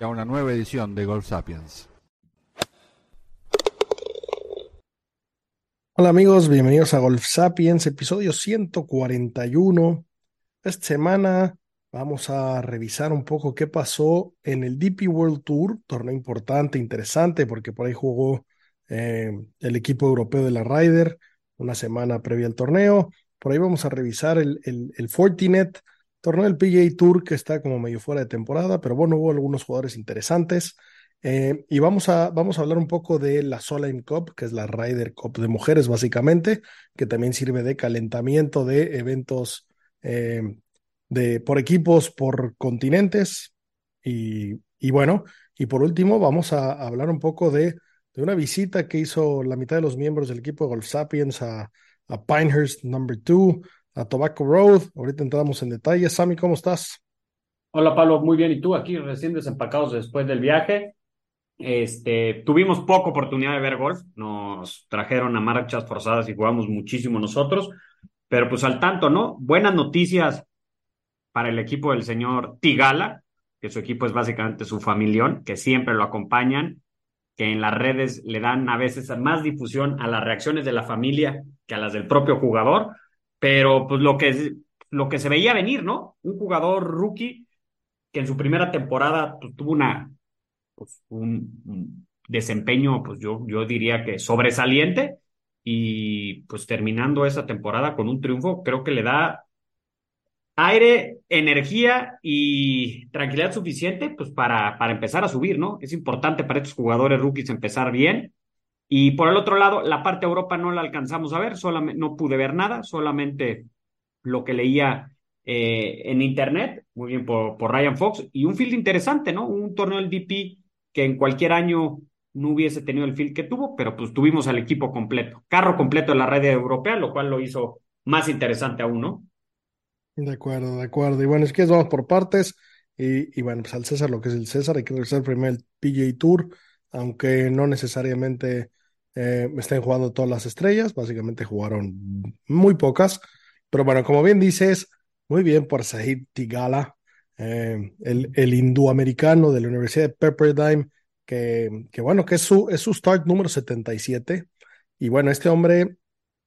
a una nueva edición de Golf Sapiens. Hola amigos, bienvenidos a Golf Sapiens, episodio 141. Esta semana vamos a revisar un poco qué pasó en el DP World Tour, torneo importante, interesante, porque por ahí jugó eh, el equipo europeo de la Ryder una semana previa al torneo. Por ahí vamos a revisar el, el, el Fortinet, torneo del PGA Tour que está como medio fuera de temporada, pero bueno, hubo algunos jugadores interesantes. Eh, y vamos a, vamos a hablar un poco de la Solheim Cup, que es la Ryder Cup de mujeres, básicamente, que también sirve de calentamiento de eventos eh, de, por equipos, por continentes. Y, y, bueno, y por último, vamos a, hablar un poco de, de, una visita que hizo la mitad de los miembros del equipo de Golf Sapiens a, a Pinehurst Number 2, a Tobacco Road. Ahorita entramos en detalle. Sammy, ¿cómo estás? Hola Pablo, muy bien. ¿Y tú aquí recién desempacados después del viaje? Este, tuvimos poca oportunidad de ver golf, nos trajeron a marchas forzadas y jugamos muchísimo nosotros, pero pues al tanto, ¿no? Buenas noticias para el equipo del señor Tigala, que su equipo es básicamente su familión, que siempre lo acompañan, que en las redes le dan a veces más difusión a las reacciones de la familia que a las del propio jugador, pero pues lo que, lo que se veía venir, ¿no? Un jugador rookie que en su primera temporada pues, tuvo una pues, un, desempeño, pues yo, yo diría que sobresaliente y pues terminando esa temporada con un triunfo, creo que le da aire, energía y tranquilidad suficiente pues para, para empezar a subir, ¿no? Es importante para estos jugadores rookies empezar bien. Y por el otro lado, la parte de Europa no la alcanzamos a ver, solamente, no pude ver nada, solamente lo que leía eh, en internet, muy bien por, por Ryan Fox, y un field interesante, ¿no? Un torneo del DP que en cualquier año no hubiese tenido el field que tuvo, pero pues tuvimos al equipo completo, carro completo en la red europea, lo cual lo hizo más interesante aún, ¿no? De acuerdo, de acuerdo. Y bueno, es que vamos por partes. Y, y, bueno, pues al César lo que es el César, hay que regresar primero el PGA Tour, aunque no necesariamente eh, estén jugando todas las estrellas, básicamente jugaron muy pocas. Pero bueno, como bien dices, muy bien por Sahid Tigala, eh, el, el hinduamericano de la Universidad de Pepperdine, que, bueno, que es su, es su start número 77. Y bueno, este hombre,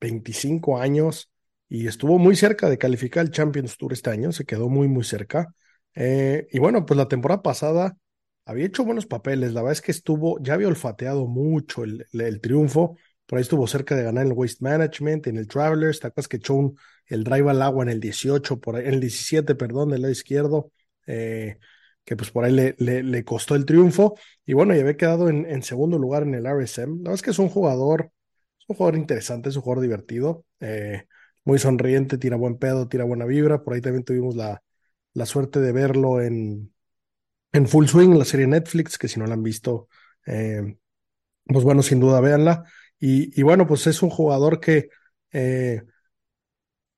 25 años, y estuvo muy cerca de calificar el Champions Tour este año, se quedó muy, muy cerca. Eh, y bueno, pues la temporada pasada había hecho buenos papeles, la verdad es que estuvo, ya había olfateado mucho el, el, triunfo, por ahí estuvo cerca de ganar el Waste Management, en el Travelers, te acuerdas que echó el drive al agua en el 18, por ahí, en el 17, perdón, del lado izquierdo, eh, que pues por ahí le, le, costó el triunfo. Y bueno, y había quedado en, en, segundo lugar en el RSM. La verdad es que es un jugador, es un jugador interesante, es un jugador divertido, eh, muy sonriente, tira buen pedo, tira buena vibra. Por ahí también tuvimos la, la suerte de verlo en, en Full Swing, la serie Netflix, que si no la han visto, eh, pues bueno, sin duda véanla. Y, bueno, pues es un jugador que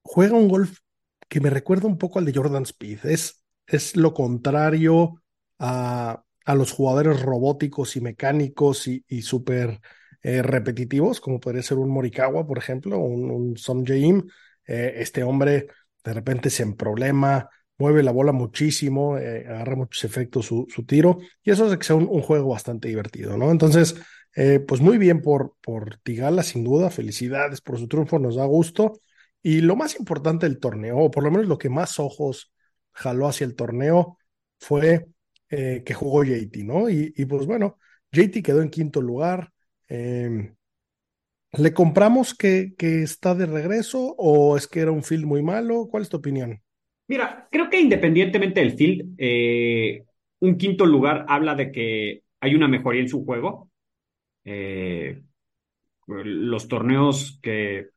juega un golf que me recuerda un poco al de Jordan Speed. Es, es lo contrario a, a los jugadores robóticos y mecánicos y, y súper eh, repetitivos, como podría ser un Morikawa, por ejemplo, un, un Som Jaim. Eh, este hombre de repente se problema, mueve la bola muchísimo, eh, agarra muchos efectos su, su, tiro, y eso hace que sea un, juego bastante divertido, ¿no? Entonces, eh, pues muy bien por, por Tigala, sin duda, felicidades por su triunfo, nos da gusto. Y lo más importante del torneo, o por lo menos lo que más ojos jaló hacia el torneo fue eh, que jugó JT, ¿no? Y, y, pues bueno, JT quedó en quinto lugar. Eh, ¿Le compramos que, que, está de regreso o es que era un field muy malo? ¿Cuál es tu opinión? Mira, creo que independientemente del field, eh, un quinto lugar habla de que hay una mejoría en su juego. Eh, los torneos que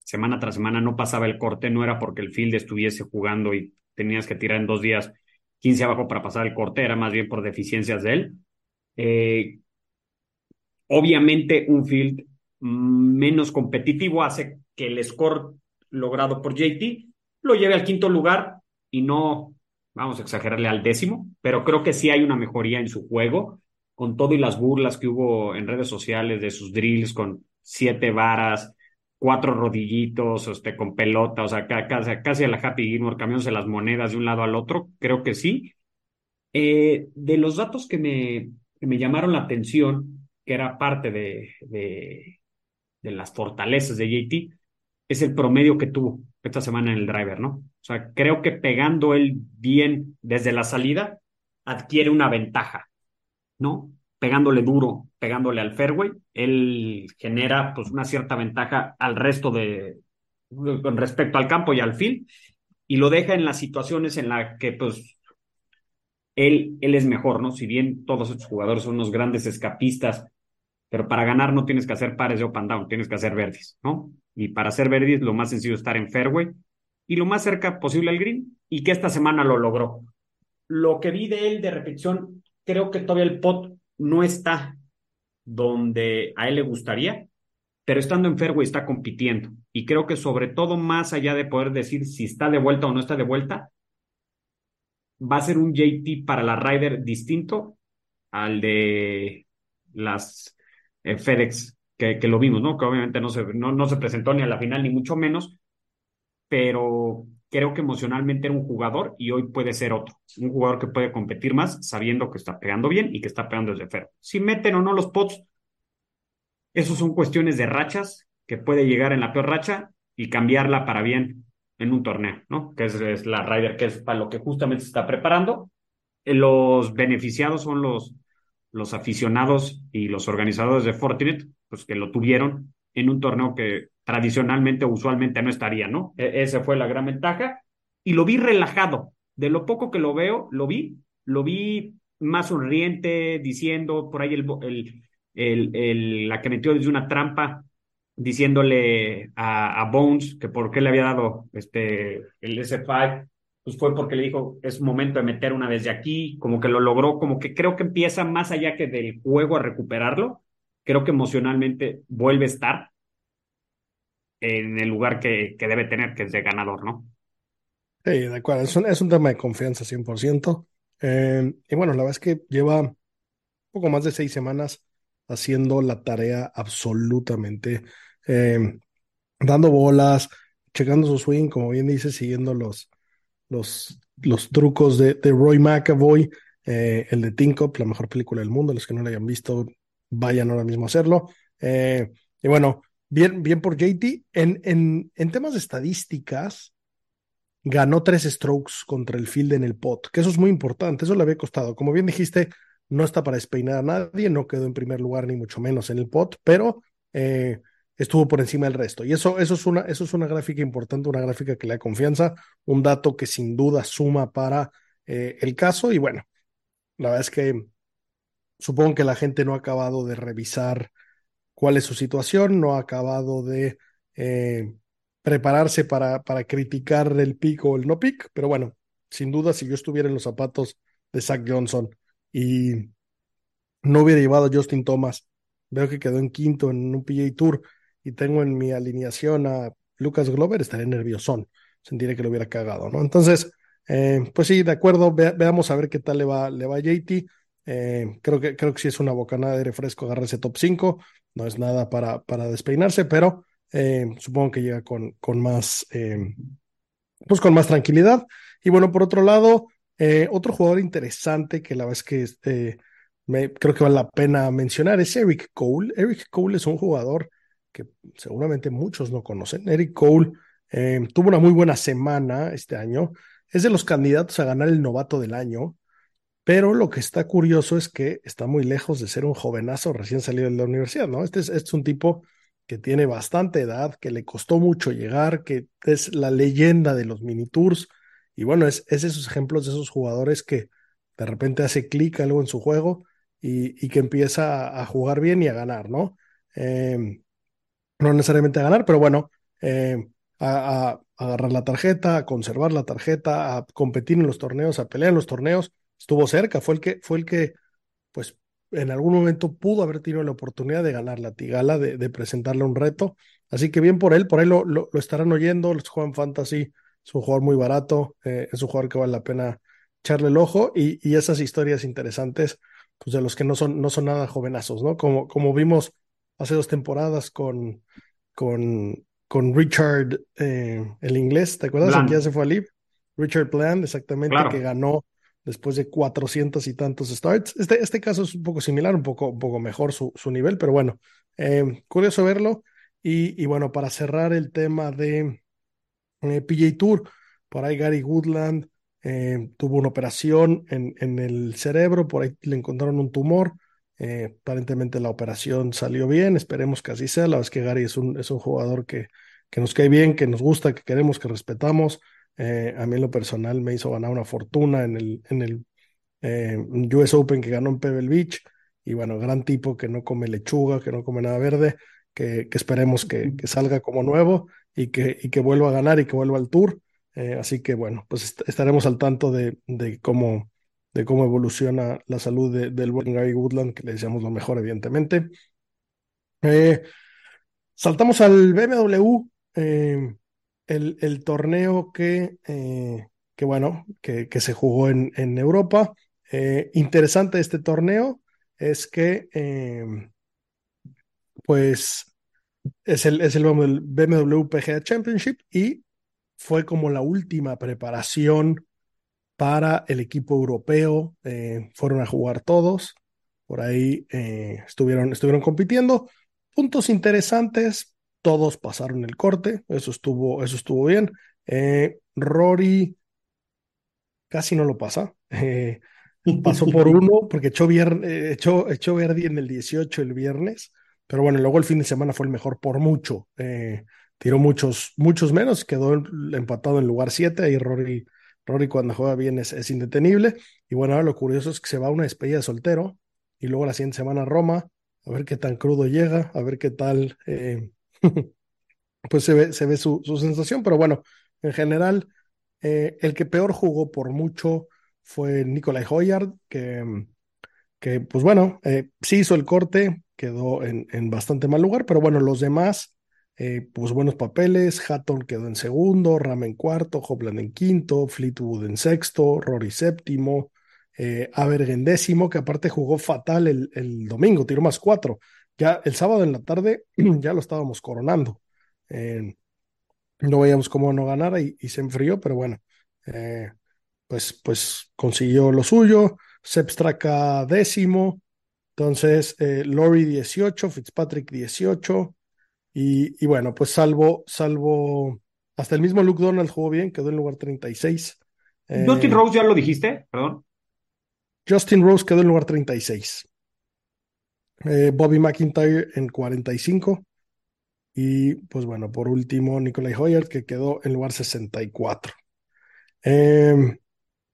semana tras semana no pasaba el corte, no era porque el field estuviese jugando y tenías que tirar en dos días 15 abajo para pasar el corte, era más bien por deficiencias de él. Eh, obviamente un field menos competitivo hace que el score logrado por JT lo lleve al quinto lugar y no, vamos a exagerarle al décimo, pero creo que sí hay una mejoría en su juego, con todo y las burlas que hubo en redes sociales de sus drills con siete varas, cuatro rodillitos, este, con pelota, o sea, casi, casi a la Happy Gilmore, cambiándose las monedas de un lado al otro, creo que sí. Eh, de los datos que me, me llamaron la atención, que era parte de, de, de las fortalezas de JT, es el promedio que tuvo esta semana en el driver, ¿no? O sea, creo que pegando él bien desde la salida, adquiere una ventaja, ¿no? pegándole duro, pegándole al fairway, él genera pues una cierta ventaja al resto de, con respecto al campo y al field, y lo deja en las situaciones en las que pues él, él es mejor, ¿no? Si bien todos estos jugadores son unos grandes escapistas, pero para ganar no tienes que hacer pares de up and down, tienes que hacer verdes, ¿no? Y para hacer verdes lo más sencillo es estar en fairway y lo más cerca posible al green, y que esta semana lo logró. Lo que vi de él de repetición, creo que todavía el pot no está donde a él le gustaría, pero estando en fairway está compitiendo. Y creo que sobre todo, más allá de poder decir si está de vuelta o no está de vuelta, va a ser un JT para la Ryder distinto al de las eh, FedEx que, lo vimos, ¿no? Que obviamente no se, no, no se presentó ni a la final, ni mucho menos, pero creo que emocionalmente era un jugador y hoy puede ser otro. Un jugador que puede competir más sabiendo que está pegando bien y que está pegando desde cero. Si meten o no los pots, esos son cuestiones de rachas que puede llegar en la peor racha y cambiarla para bien en un torneo, ¿no? Que es, la Ryder, que es para lo que justamente se está preparando. Eh, los beneficiados son los, los aficionados y los organizadores de Fortinet, pues que lo tuvieron en un torneo que tradicionalmente usualmente no estaría, ¿no? E esa fue la gran ventaja. Y lo vi relajado. De lo poco que lo veo, lo vi, lo vi más sonriente, diciendo por ahí el, el, el, la que metió desde una trampa, diciéndole a, a, Bones que por qué le había dado este, el S5, pues fue porque le dijo, es momento de meter una desde aquí, como que lo logró, como que creo que empieza más allá que del juego a recuperarlo, creo que emocionalmente vuelve a estar en el lugar que, que debe tener, que es de ganador, ¿no? Sí, de acuerdo, es un, es un tema de confianza 100%. Eh, y bueno, la verdad es que lleva un poco más de seis semanas haciendo la tarea absolutamente, eh, dando bolas, checando su swing, como bien dice, siguiendo los, los, los trucos de, de Roy McAvoy, eh, el de Tinkup, la mejor película del mundo, los que no la hayan visto, vayan ahora mismo a hacerlo. Eh, y bueno, bien, bien por JT. En, en, en temas de estadísticas, ganó tres strokes contra el field en el pot, que eso es muy importante, eso le había costado. Como bien dijiste, no está para despeinar a nadie, no quedó en primer lugar ni mucho menos en el pot, pero eh, estuvo por encima del resto. Y eso, eso, es una, eso es una gráfica importante, una gráfica que le da confianza, un dato que sin duda suma para eh, el caso. Y bueno, la verdad es que supongo que la gente no ha acabado de revisar cuál es su situación, no ha acabado de eh, prepararse para, para criticar el pick o el no pick, pero bueno, sin duda, si yo estuviera en los zapatos de Zach Johnson y no hubiera llevado a Justin Thomas, veo que quedó en quinto en un PGA Tour y tengo en mi alineación a Lucas Glover, estaré nerviosón, sentiré que lo hubiera cagado, ¿no? Entonces, eh, pues sí, de acuerdo, veamos a ver qué tal le va, le va a JT. Eh, creo, que, creo que sí es una bocanada de aire fresco agarrar ese top 5. No es nada para, para despeinarse, pero eh, supongo que llega con, con más, pues con más tranquilidad. Y bueno, por otro lado, otro jugador interesante que la es que este, me, creo que vale la pena mencionar es Eric Cole. Eric Cole es un jugador que seguramente muchos no conocen. Eric Cole tuvo una muy buena semana este año. Es de los candidatos a ganar el novato del año. pero lo que está curioso es que está muy lejos de ser un jovenazo recién salido de la universidad, ¿no? Este es, este es un tipo que tiene bastante edad, que le costó mucho llegar, que es la leyenda de los mini tours. Y bueno, es, es esos ejemplos de esos jugadores que de repente hace clic algo en su juego y, y, que empieza a jugar bien y a ganar, ¿no? Eh, no necesariamente a ganar, pero bueno, eh, a, agarrar la tarjeta, a conservar la tarjeta, a competir en los torneos, a pelear en los torneos. Estuvo cerca, fue el que, fue el que, pues, en algún momento pudo haber tenido la oportunidad de ganar la Tigala, de, presentarle un reto. Así que bien por él, por lo, lo estarán oyendo, los juegan fantasy, es un jugador muy barato, eh, es un jugador que vale la pena echarle el ojo y, y, esas historias interesantes, pues de los que no son, no son nada jovenazos, ¿no? Como, como vimos hace dos temporadas con, con, con Richard, eh, el inglés, ¿te acuerdas? Aquí ya se fue a Live. Richard Bland, exactamente, claro. que ganó después de cuatrocientos y tantos starts. Este, este caso es un poco similar, un poco, un poco mejor su, su nivel, pero bueno, eh, curioso verlo. Y, y, bueno, para cerrar el tema de eh, PJ Tour, por ahí Gary Woodland eh, tuvo una operación en, en, el cerebro, por ahí le encontraron un tumor. Eh, aparentemente la operación salió bien, esperemos que así sea. La verdad es que Gary es un, es un jugador que, que nos cae bien, que nos gusta, que queremos, que respetamos. Eh, a mí en lo personal me hizo ganar una fortuna en el, en el eh, US Open que ganó en Pebble Beach. Y bueno, gran tipo que no come lechuga, que no come nada verde, que, que esperemos que, que, salga como nuevo y que, y que vuelva a ganar y que vuelva al tour. Así que bueno, pues est estaremos al tanto de, de, cómo, de cómo evoluciona la salud de, del buen Gary Woodland, que le deseamos lo mejor, evidentemente. Eh, saltamos al BMW, eh, el, el, torneo que, eh, que bueno, que, que, se jugó en, en Europa. Interesante este torneo es que, pues, es el, es el BMW PGA Championship y fue como la última preparación para el equipo europeo. Eh, fueron a jugar todos, por ahí eh, estuvieron, estuvieron compitiendo. Puntos interesantes, todos pasaron el corte, eso estuvo, eso estuvo bien. Eh, Rory casi no lo pasa. pasó por uno porque echó, echó, echó Verdi en el 18 el viernes, pero bueno, luego el fin de semana fue el mejor por mucho. tiró muchos, muchos menos, quedó empatado en lugar 7 y Rory Rory cuando juega bien es, es, indetenible. Y bueno, ahora lo curioso es que se va a una despedida de soltero y luego la siguiente semana a Roma, a ver qué tan crudo llega, a ver qué tal, eh, pues se ve, se ve su, su, sensación. Pero bueno, en general, eh, el que peor jugó por mucho fue Nicolai Hoyard, que, que pues bueno, eh, sí hizo el corte, quedó en, en bastante mal lugar, pero bueno, los demás eh, pues buenos papeles, Hatton quedó en segundo, Ram en cuarto, Hopland en quinto, Fleetwood en sexto, Rory séptimo, eh, Aberg en décimo, que aparte jugó fatal el, el, domingo, tiró más cuatro. Ya el sábado en la tarde ya lo estábamos coronando. Eh, no veíamos cómo no ganara y, se enfrió, pero bueno, eh, pues, pues consiguió lo suyo. Sepstraka décimo, entonces Lori 18, Fitzpatrick 18. Y, y, bueno, pues salvo, salvo, hasta el mismo Luke Donald jugó bien, quedó en lugar 36. Justin eh, Rose ya lo dijiste, perdón. Justin Rose quedó en lugar 36. Eh, Bobby McIntyre en 45. Y pues bueno, por último, Nicolai Hoyer, que quedó en lugar 64. Eh,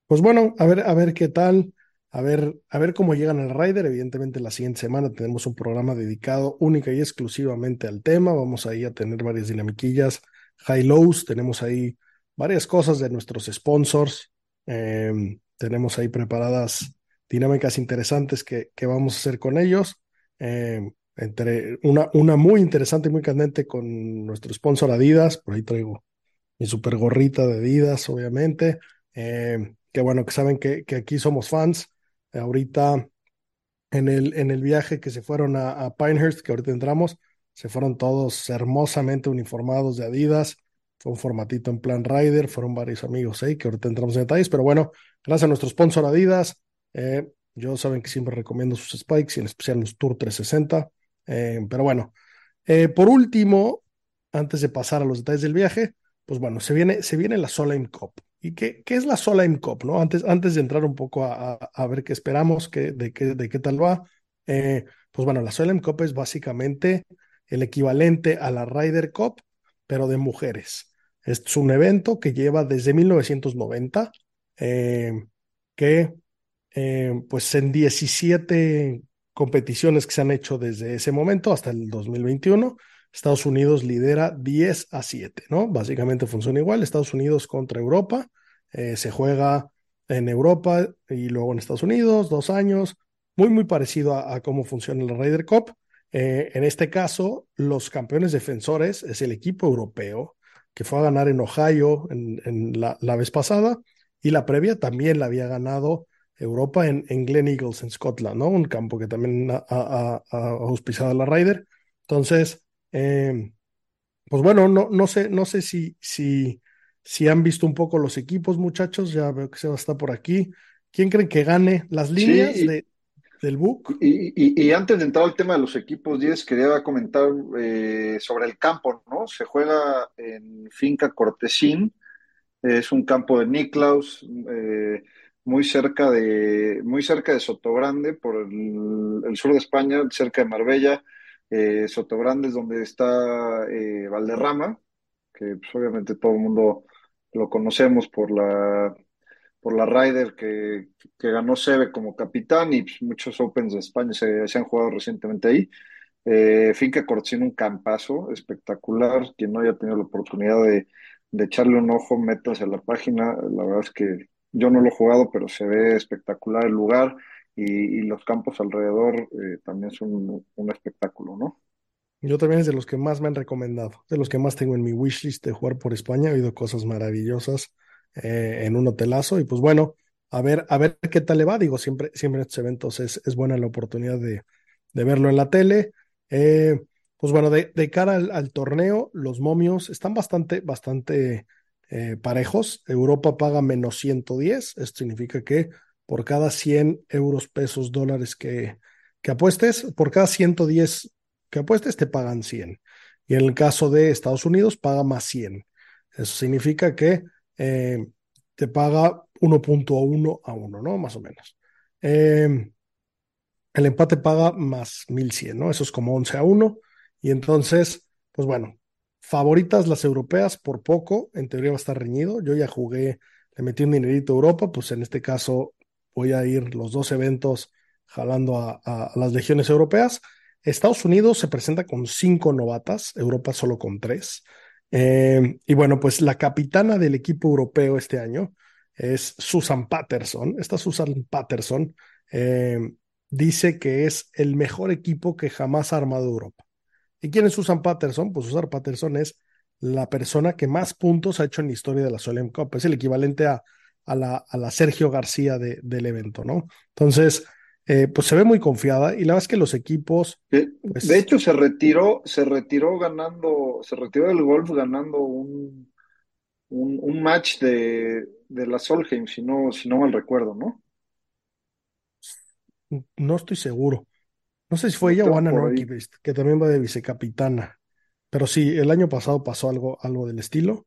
pues bueno, a ver, a ver qué tal a ver, a ver cómo llegan al Rider. Evidentemente, la siguiente semana tenemos un programa dedicado única y exclusivamente al tema. Vamos ahí a tener varias dinamiquillas, high-lows. Tenemos ahí varias cosas de nuestros sponsors. Eh, tenemos ahí preparadas dinámicas interesantes que, que vamos a hacer con ellos. Eh, entre una, una muy interesante y muy candente con nuestro sponsor Adidas. Por ahí traigo mi super gorrita de Adidas, obviamente. Eh, que bueno, que saben que, que aquí somos fans ahorita en el, en el viaje que se fueron a, Pinehurst, que ahorita entramos, se fueron todos hermosamente uniformados de Adidas. Fue un formatito en plan Rider, fueron varios amigos ahí, que ahorita entramos en detalles, pero bueno, gracias a nuestro sponsor Adidas. Eh, yo saben que siempre recomiendo sus spikes y en especial los Tour 360. Eh, pero bueno, eh, por último, antes de pasar a los detalles del viaje, pues bueno, se viene, se viene la Solheim Cup. ¿Y qué, qué es la Solheim Cup? ¿no? Antes, antes de entrar un poco a, a, ver qué esperamos, qué, de, qué, de qué tal va, eh, pues bueno, la Solheim Cup es básicamente el equivalente a la Ryder Cup, pero de mujeres. Es un evento que lleva desde 1990, eh, que eh, pues en 17 competiciones que se han hecho desde ese momento hasta el 2021, Estados Unidos lidera 10 a 7, ¿no? Básicamente funciona igual, Estados Unidos contra Europa, eh, se juega en Europa y luego en Estados Unidos, dos años, muy, muy parecido a, cómo funciona la Ryder Cup. Eh, en este caso, los campeones defensores es el equipo europeo que fue a ganar en Ohio en, la, vez pasada y la previa también la había ganado Europa en, en Glen Eagles, en Scotland, ¿no? Un campo que también ha, auspiciado la Ryder. Entonces, eh, pues bueno, no, no sé, no sé si, si, si han visto un poco los equipos, muchachos. Ya veo que se va a estar por aquí. ¿Quién creen que gane las líneas de, del book? Y, antes de entrar al tema de los equipos, 10, quería comentar eh, sobre el campo, ¿no? Se juega en Finca Cortesín, es un campo de Niklaus, eh, muy cerca de, muy cerca de Sotogrande, por el, sur de España, cerca de Marbella. Eh, donde está eh, Valderrama, que pues, obviamente todo el mundo lo conocemos por la por la que, que ganó Seve como capitán y pues, muchos Opens de España se, han jugado recientemente ahí. Eh, Finca Cortesín, un campazo espectacular. Quien no haya tenido la oportunidad de, de echarle un ojo, métase a la página. La verdad es que yo no lo he jugado, pero se ve espectacular el lugar y, los campos alrededor eh, también son un, espectáculo, ¿no? Yo también es de los que más me han recomendado, de los que más tengo en mi wishlist de jugar por España. He oído cosas maravillosas eh, en un hotelazo y pues bueno, a ver, a ver qué tal le va. Digo, siempre, siempre en estos eventos es, es buena la oportunidad de, de verlo en la tele. Eh, pues bueno, de, cara al, torneo, los momios están bastante, bastante parejos. Europa paga menos 110. Esto significa que por cada 100 euros, pesos, dólares que, que apuestes, por cada 110 que apuestes te pagan 100. Y en el caso de Estados Unidos paga más 100. Eso significa que eh, te paga 1.1 a 1, ¿no? Más o menos. Eh, el empate paga más 1100, ¿no? Eso es como 11 a 1. Y entonces, pues bueno, favoritas las europeas por poco, en teoría va a estar reñido. Yo ya jugué, le metí un dinerito a Europa, pues en este caso voy a ir los dos eventos jalando a, las legiones europeas. Estados Unidos se presenta con cinco novatas, Europa solo con tres. Eh, y bueno, pues la capitana del equipo europeo este año es Susan Patterson. Esta Susan Patterson eh, dice que es el mejor equipo que jamás ha armado Europa. ¿Y quién es Susan Patterson? Pues Susan Patterson es la persona que más puntos ha hecho en la historia de la Solheim Cup. Es el equivalente a a la, a la Sergio García de, del evento, ¿no? Entonces, eh, pues se ve muy confiada y la verdad es que los equipos... De, pues hecho, se retiró, se retiró ganando, se retiró del golf ganando un, un, match de, de, la Solheim, si no, si no mal recuerdo, ¿no? No estoy seguro. No sé si fue ella o Ana Norquist, que también va de vicecapitana. Pero sí, el año pasado pasó algo, algo del estilo.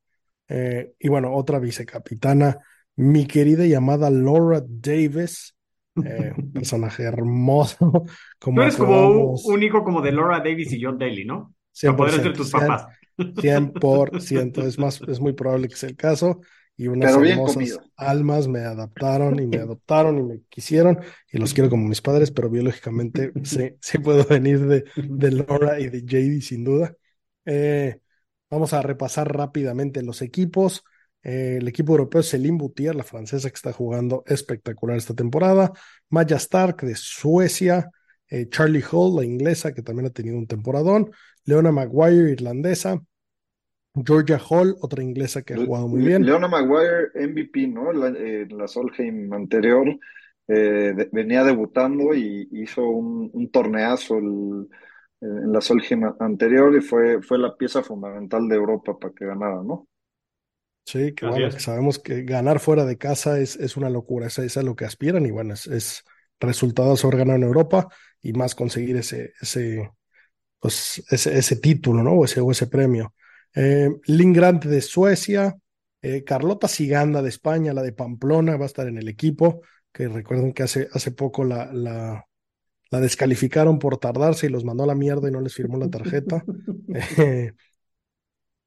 Eh, y bueno, otra vicecapitana mi querida llamada Laura Davis, eh, un personaje hermoso. Como Tú eres como un, hijo como de Laura Davis y John Daly, ¿no? Para poder ser tus papás. 100%, es, más, es muy probable que sea el caso. Y unas hermosas almas me adaptaron y me adoptaron y me quisieron y los quiero como mis padres, pero biológicamente sí, sí puedo venir de, de Laura y de JD sin duda. Eh, vamos a repasar rápidamente los equipos. Eh, el equipo europeo es Celine Boutier, la francesa que está jugando espectacular esta temporada. Maya Stark de Suecia. Eh, Charlie Hall, la inglesa, que también ha tenido un temporadón. Leona Maguire, irlandesa. Georgia Hall, otra inglesa que ha jugado muy bien. Leona Maguire, MVP, ¿no? en la Solheim anterior eh, venía debutando y hizo un, torneazo en la Solheim anterior y fue, fue la pieza fundamental de Europa para que ganara, ¿no? Sí, que bueno, sabemos que ganar fuera de casa es, es una locura, esa, es a lo que aspiran y bueno, es, es resultado sobre ganar en Europa y más conseguir ese, ese, pues, ese, ese título, ¿no? O ese, o ese premio. Eh, de Suecia, Eh, Carlota Siganda de España, la de Pamplona, va a estar en el equipo, que recuerden que hace, hace poco la, la, la descalificaron por tardarse y los mandó a la mierda y no les firmó la tarjeta. eh,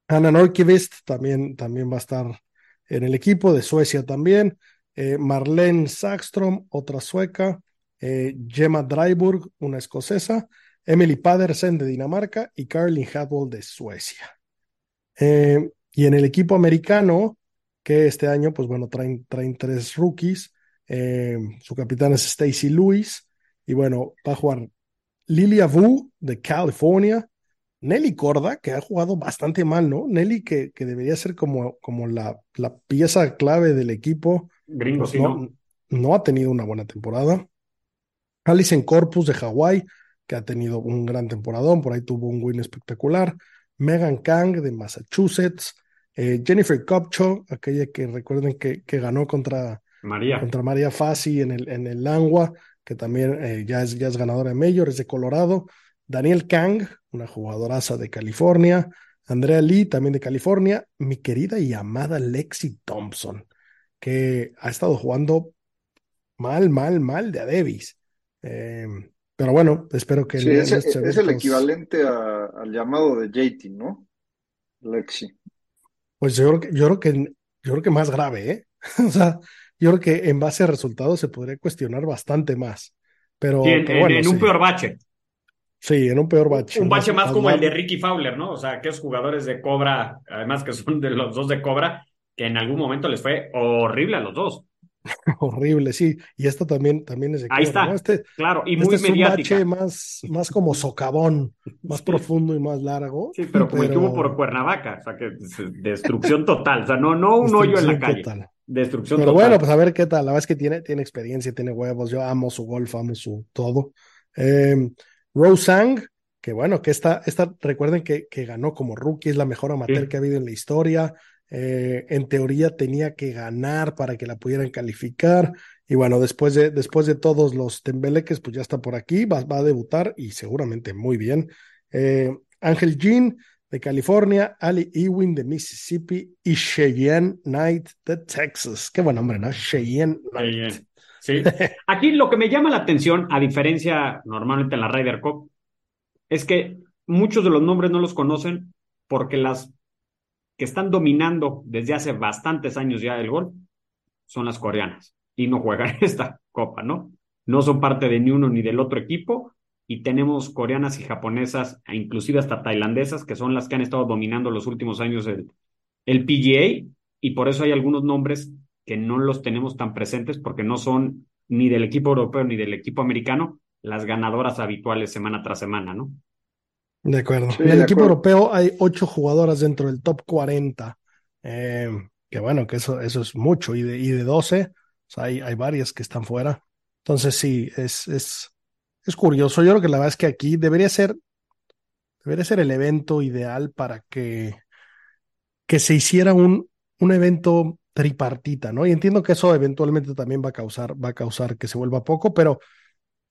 Anna Norkivist también, también va a estar en el equipo, de Suecia también. Eh, Marlene Sackstrom, otra sueca. Eh, Gemma Dryburg, una escocesa. Emily Padersen de Dinamarca y Carlin Hadwell de Suecia. Eh, y en el equipo americano, que este año, pues bueno, traen, traen tres rookies. Eh, su capitán es Stacy Lewis. Y bueno, va a jugar Lilia Vu de California. Nelly Corda, que ha jugado bastante mal, ¿no? Nelly, que, que debería ser como, como la, la, pieza clave del equipo. Gringo, pues sí, no, ¿no? no ha tenido una buena temporada. Alison Corpus de Hawái, que ha tenido un gran temporadón, por ahí tuvo un win espectacular. Megan Kang de Massachusetts. Eh, Jennifer Copcho, aquella que recuerden que, que ganó contra, María. contra María Fassi en el, en el Langua, que también eh, ya, es, ya es ganadora de Mayor, es de Colorado. Daniel Kang, una jugadoraza de California. Andrea Lee, también de California. Mi querida y amada Lexi Thompson, que ha estado jugando mal, mal, mal de a Davis. Eh, pero bueno, espero que Sí, es, el equivalente a- al llamado de JT, ¿no? Lexi. Pues yo creo que, yo creo que, yo creo que más grave, ¿eh? O sea, yo creo que en base a resultados se podría cuestionar bastante más. Pero, Sí, en, pero en- bueno, en un sí. peor bache. Sí, en un peor bache. Un bache más como el de. Ricky Fowler, ¿no? O sea, que esos jugadores de Cobra, además que son de los dos de Cobra, que en algún momento les fue horrible a los dos. Horrible, sí. Y esto también, también es de Ahí Cobra, está. ¿no? Este, Claro, y este muy es un bache más, más como socavón, más profundo y más largo. Sí, pero como el que hubo por Cuernavaca, o sea, que es- destrucción total, o sea, no, no un hoyo en la Destrucción calle, total. destrucción Pero total. bueno, pues a ver qué tal. La verdad es que tiene, tiene experiencia, tiene huevos. Yo amo su golf, amo su todo. Eh, Rose Sang, que bueno, que esta, esta recuerden que, que ganó como rookie, es la mejor amateur Sí. que ha habido en la historia. Eh, en teoría tenía que ganar para que la pudieran calificar. Y bueno, después de, después de todos los tembeleques, pues ya está por aquí, va, va a debutar y seguramente muy bien. Eh, Ángel Jean de California, Ali Ewing de Mississippi y Cheyenne Knight de Texas. Qué buen nombre, ¿no? Cheyenne Knight. Sí. Aquí lo que me llama la atención, a diferencia normalmente en la Ryder Cup, es que muchos de los nombres no los conocen porque las que están dominando desde hace bastantes años ya el golf son las coreanas y no juegan esta copa, ¿no? No son parte de ni uno ni del otro equipo y tenemos coreanas y japonesas, e inclusive hasta tailandesas, que son las que han estado dominando los últimos años el, el PGA y por eso hay algunos nombres que no los tenemos tan presentes porque no son ni del equipo europeo ni del equipo americano las ganadoras habituales semana tras semana, ¿no? De acuerdo. Sí, en el equipo acuerdo. europeo hay ocho jugadoras dentro del top 40. eh, que bueno, que eso, eso es mucho. Y de, y de 12, o sea, hay, hay varias que están fuera. Entonces sí, es, es, es curioso. Yo creo que la verdad es que aquí debería ser, debería ser el evento ideal para que, que se hiciera un, un evento tripartita, ¿no? Y entiendo que eso eventualmente también va a causar, va a causar que se vuelva poco, pero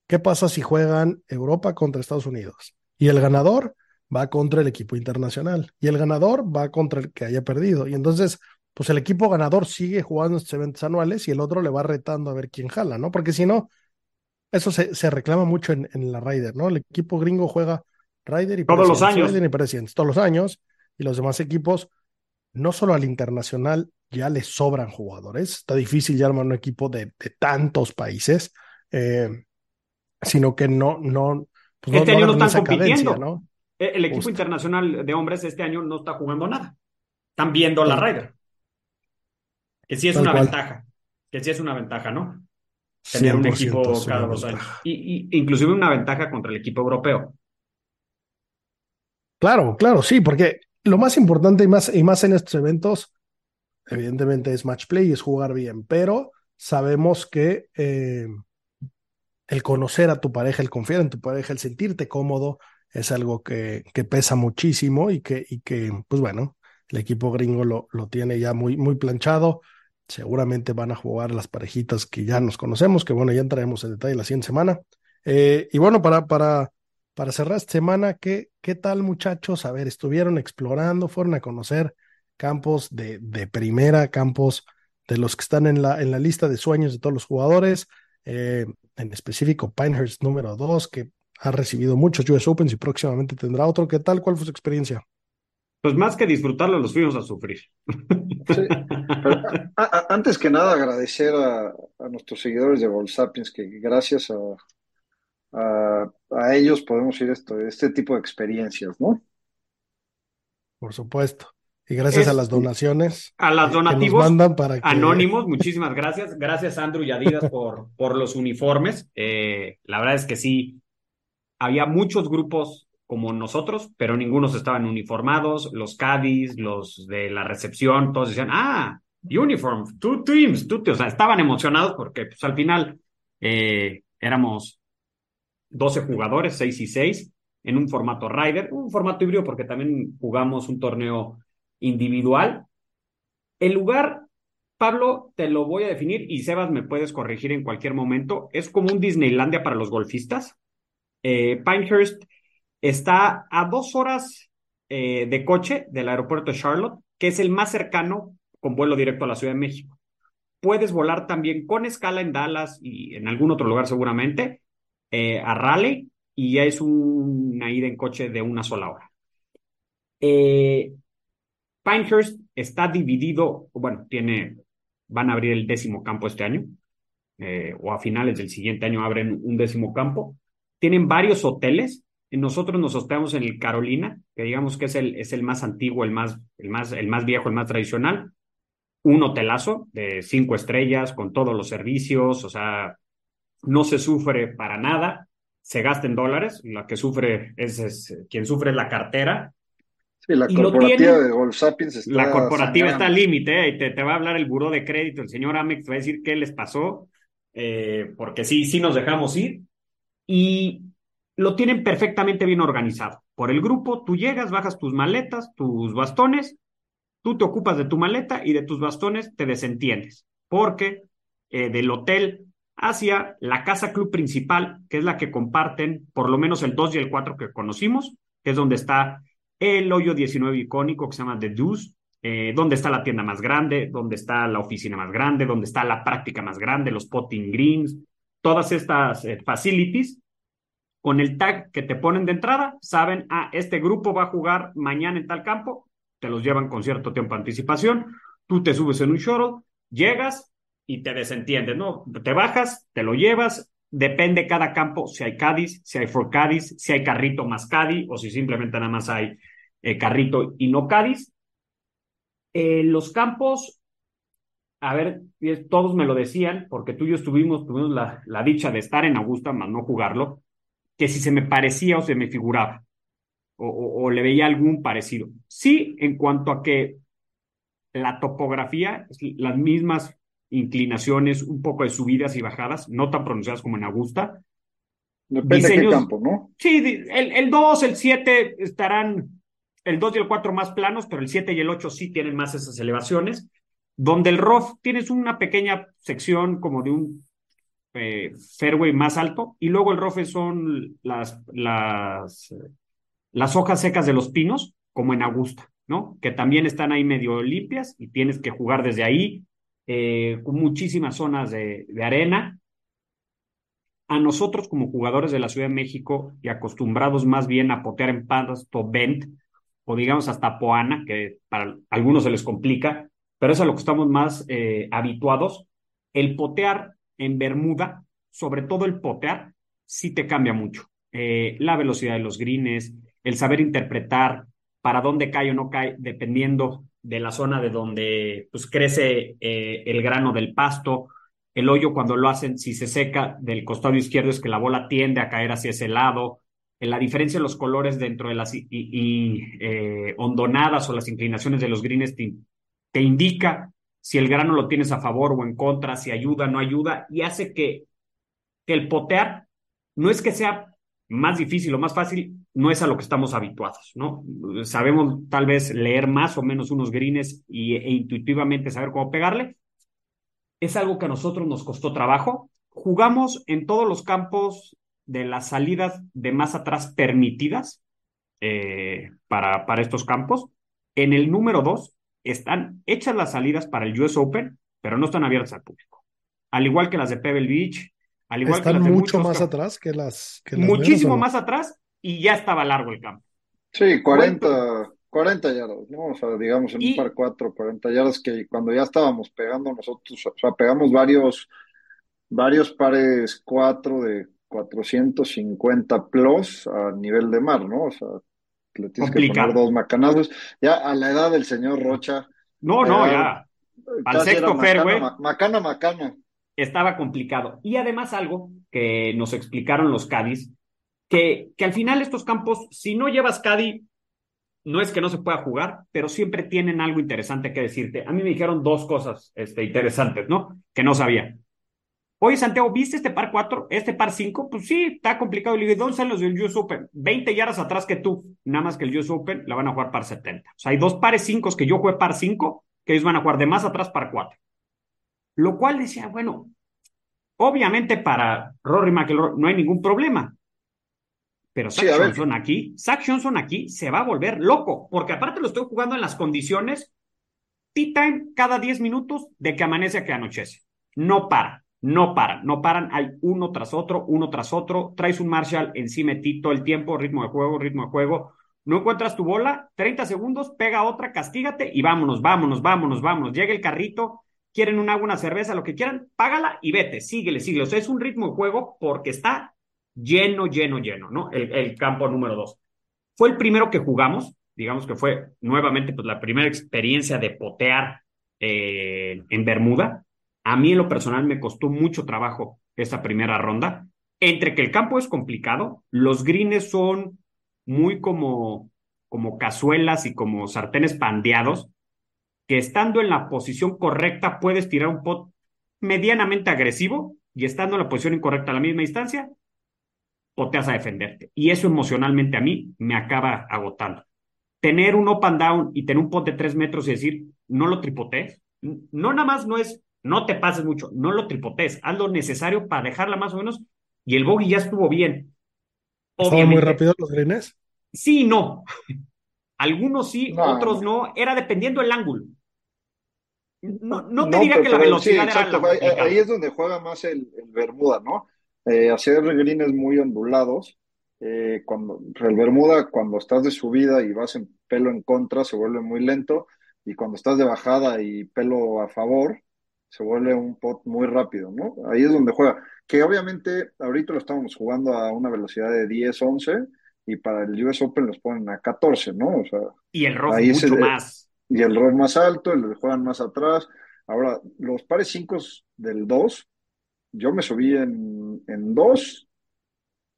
¿qué pasa si juegan Europa contra Estados Unidos? Y el ganador va contra el equipo internacional. Y el ganador va contra el que haya perdido. Y entonces, pues el equipo ganador sigue jugando estos eventos anuales y el otro le va retando a ver quién jala, ¿no? Porque si no, eso se, se reclama mucho en, en la Ryder, ¿no? El equipo gringo juega Ryder y Todos los años. Y todos los años. Y los demás equipos, no solo al internacional, ya les sobran jugadores. Está difícil ya armar un equipo de, de tantos países, eh, sino que no, no, pues Este año no están compitiendo. ¿no? Eh, El equipo Justo. internacional de hombres este año no está jugando nada. Están viendo la Ryder. Que sí es Tal una cual. ventaja. Que sí es una ventaja, ¿no? Tener un 100% equipo cada dos años. Y, y inclusive una ventaja contra el equipo europeo. Claro, claro, sí, porque lo más importante y más, y más en estos eventos, evidentemente es match play y es jugar bien, pero sabemos que eh, el conocer a tu pareja, el confiar en tu pareja, el sentirte cómodo, es algo que, que pesa muchísimo y que, y que, pues bueno, el equipo gringo lo, lo tiene ya muy, muy planchado. Seguramente van a jugar las parejitas que ya nos conocemos, que bueno, ya entraremos en detalle la siguiente semana. Eh, y bueno, para, para, para cerrar esta semana, ¿qué, ¿qué tal muchachos? A ver, estuvieron explorando, fueron a conocer campos de, de primera, campos de los que están en la, en la lista de sueños de todos los jugadores, eh, en específico Pinehurst número 2, que ha recibido muchos US Opens y próximamente tendrá otro. ¿Qué tal? ¿Cuál fue su experiencia? Pues más que disfrutarlo, los fuimos a sufrir. Sí, a, a, antes que nada, agradecer a, a nuestros seguidores de Ball Sapiens que gracias a, a, ellos podemos ir esto, este tipo de experiencias, ¿no? Por supuesto. Y gracias es, a las donaciones. A las donativos mandan para que... anónimos, muchísimas gracias. Gracias, Andrew y Adidas, por, por los uniformes. Eh, la verdad es que sí, había muchos grupos como nosotros, pero ningunos estaban uniformados. Los Cádiz, los de la recepción, todos decían, ah, uniform, two teams, two teams. O sea, estaban emocionados porque pues, al final eh, éramos 12 jugadores, 6 y 6, en un formato Rider, un formato híbrido porque también jugamos un torneo individual. El lugar, Pablo, te lo voy a definir y Sebas me puedes corregir en cualquier momento. Es como un Disneylandia para los golfistas. Eh, Pinehurst está a dos horas eh, de coche del aeropuerto de Charlotte, que es el más cercano con vuelo directo a la Ciudad de México. Puedes volar también con escala en Dallas y en algún otro lugar seguramente eh, a Raleigh y ya es un, una ida en coche de una sola hora. Eh, Pinehurst está dividido, bueno, tiene, van a abrir el décimo campo este año, eh, o a finales del siguiente año abren un décimo campo. Tienen varios hoteles. Nosotros nos hospedamos en el Carolina, que digamos que es el, es el más antiguo, el más, el, más, el más viejo, el más tradicional. Un hotelazo de cinco estrellas con todos los servicios, o sea, no se sufre para nada, se gasta en dólares, la que sufre es, es quien sufre es la cartera, Sí, la corporativa tiene, de Gold Sapiens está La corporativa está al límite, ¿eh? te, te, va a hablar el buró de crédito, el señor Amex va a decir qué les pasó, eh, porque sí, sí nos dejamos ir. Y lo tienen perfectamente bien organizado. Por el grupo, tú llegas, bajas tus maletas, tus bastones, tú te ocupas de tu maleta y de tus bastones te desentiendes, porque eh, del hotel hacia la casa club principal, que es la que comparten por lo menos el 2 y el 4 que conocimos, que es donde está el hoyo 19 icónico que se llama The Deuce, eh, donde está la tienda más grande, donde está la oficina más grande, donde está la práctica más grande, los potting greens, todas estas eh, facilities, con el tag que te ponen de entrada, saben, ah, este grupo va a jugar mañana en tal campo, te los llevan con cierto tiempo anticipación, tú te subes en un shuttle, llegas y te desentiendes, ¿no? Te bajas, te lo llevas, depende cada campo si hay Cádiz, si hay for Cádiz, si hay carrito más Cádiz o si simplemente nada más hay eh, Carrito y no Cádiz. Eh, los campos, a ver, todos me lo decían, porque tú y yo estuvimos, tuvimos la, la dicha de estar en Augusta, más no jugarlo, que si se me parecía o se me figuraba, o, o, o le veía algún parecido. Sí, en cuanto a que la topografía, las mismas inclinaciones, un poco de subidas y bajadas, no tan pronunciadas como en Augusta. Depende Diseños, de qué campo, ¿no? Sí, el, el 2, el 7 estarán el 2 y el 4 más planos, pero el 7 y el 8 sí tienen más esas elevaciones. Donde el rough tienes una pequeña sección como de un eh, fairway más alto, y luego el rough son las, las, hojas secas de los pinos, como en Augusta, ¿no? Que también están ahí medio limpias y tienes que jugar desde ahí, eh, con muchísimas zonas de, de arena. A nosotros como jugadores de la Ciudad de México y acostumbrados más bien a potear en pasto bent, o digamos hasta Poana, que para algunos se les complica, pero es a lo que estamos más eh, habituados. El potear en Bermuda, sobre todo el potear, sí te cambia mucho. Eh, la velocidad de los greens, el saber interpretar para dónde cae o no cae, dependiendo de la zona de donde pues, crece eh, el grano del pasto. El hoyo cuando lo hacen, si se seca del costado izquierdo es que la bola tiende a caer hacia ese lado la diferencia de los colores dentro de las y, eh, hondonadas o las inclinaciones de los greens te, indica si el grano lo tienes a favor o en contra, si ayuda o no ayuda, y hace que, que el potear no es que sea más difícil o más fácil, no es a lo que estamos habituados, ¿no? Sabemos tal vez leer más o menos unos greens y, e intuitivamente saber cómo pegarle. Es algo que a nosotros nos costó trabajo. Jugamos en todos los campos de las salidas de más atrás permitidas eh, para, para estos campos. En el número dos, están hechas las salidas para el US Open, pero no están abiertas al público. Al igual que las de Pebble Beach, al igual están que las de mucho más atrás que las. Que las muchísimo menos, ¿o no? más atrás y ya estaba largo el campo. Sí, 40, 40 yardas, ¿no? O sea, digamos en Y- un par 4, 40 yardas que cuando ya estábamos pegando nosotros, o sea, pegamos varios, varios pares 4 de 450 plus a nivel de mar, ¿no? O sea, le tienes que Complicado. poner dos macanazos. Ya a la edad del señor Rocha, No, no, Eh, ya Al sexto macana, fairway. ma- macana, macana. estaba complicado. Y además algo que nos explicaron los Cádiz, que, que al final estos campos, si no llevas Cádiz, no es que no se pueda jugar, pero siempre tienen algo interesante que decirte. A mí me dijeron dos cosas este, interesantes, ¿no? Que no sabía. Oye, Santiago, ¿viste este par 4? ¿Este par 5? Pues sí, está complicado. Le digo, ¿dónde están los del US Open? 20 yardas atrás que tú. Nada más que el US Open la van a jugar par 70. O sea, hay dos pares 5 que yo jugué par 5, que ellos van a jugar de más atrás par 4. Lo cual decía, bueno, obviamente para Rory McIlroy no hay ningún problema. Pero Zach Sí. Johnson aquí, Zach Johnson aquí se va a volver loco, porque aparte lo estoy jugando en las condiciones tea time cada 10 minutos de que amanece a que anochece. No para, no paran, no paran, hay uno tras otro, uno tras otro, traes un Marshall encima de ti todo el tiempo, ritmo de juego, ritmo de juego, no encuentras tu bola, 30 segundos, pega otra, castígate y vámonos, vámonos, vámonos, vámonos, llega el carrito, quieren un agua, una cerveza, lo que quieran, págala y vete, síguele, síguele, o sea, es un ritmo de juego porque está lleno, lleno, lleno, ¿no? El, campo número dos. Fue el primero que jugamos, digamos que fue nuevamente pues la primera experiencia de potear eh, en Bermuda. A mí en lo personal me costó mucho trabajo esa primera ronda. Entre que el campo es complicado, los greens son muy como, como cazuelas y como sartenes pandeados, que estando en la posición correcta puedes tirar un pot medianamente agresivo y estando en la posición incorrecta a la misma distancia, poteas a defenderte. Y eso emocionalmente a mí me acaba agotando. Tener un up and down y tener un pot de tres metros y decir, no lo tripotees, no nada más no es, no te pases mucho, no lo tripotees, haz lo necesario para dejarla más o menos y el bogey ya estuvo bien. ¿Estaban muy rápidos los greens? Sí y no. Algunos sí, No, otros no. Era dependiendo el ángulo. No, no te No, diría pero- que la velocidad sí, era ahí es donde juega más el, el Bermuda, ¿no? Eh, hacer greens muy ondulados. eh, cuando el Bermuda, cuando estás de subida y vas en pelo en contra, se vuelve muy lento. Y cuando estás de bajada y pelo a favor, se vuelve un pot muy rápido, ¿no? Ahí es donde juega. Que obviamente ahorita lo estamos jugando a una velocidad de 10, 11 y para el US Open los ponen a 14, ¿no? O sea, Y el se mucho ve- más. y el rol más alto, el juegan más atrás. Ahora, los pares 5 del 2, yo me subí en, en 2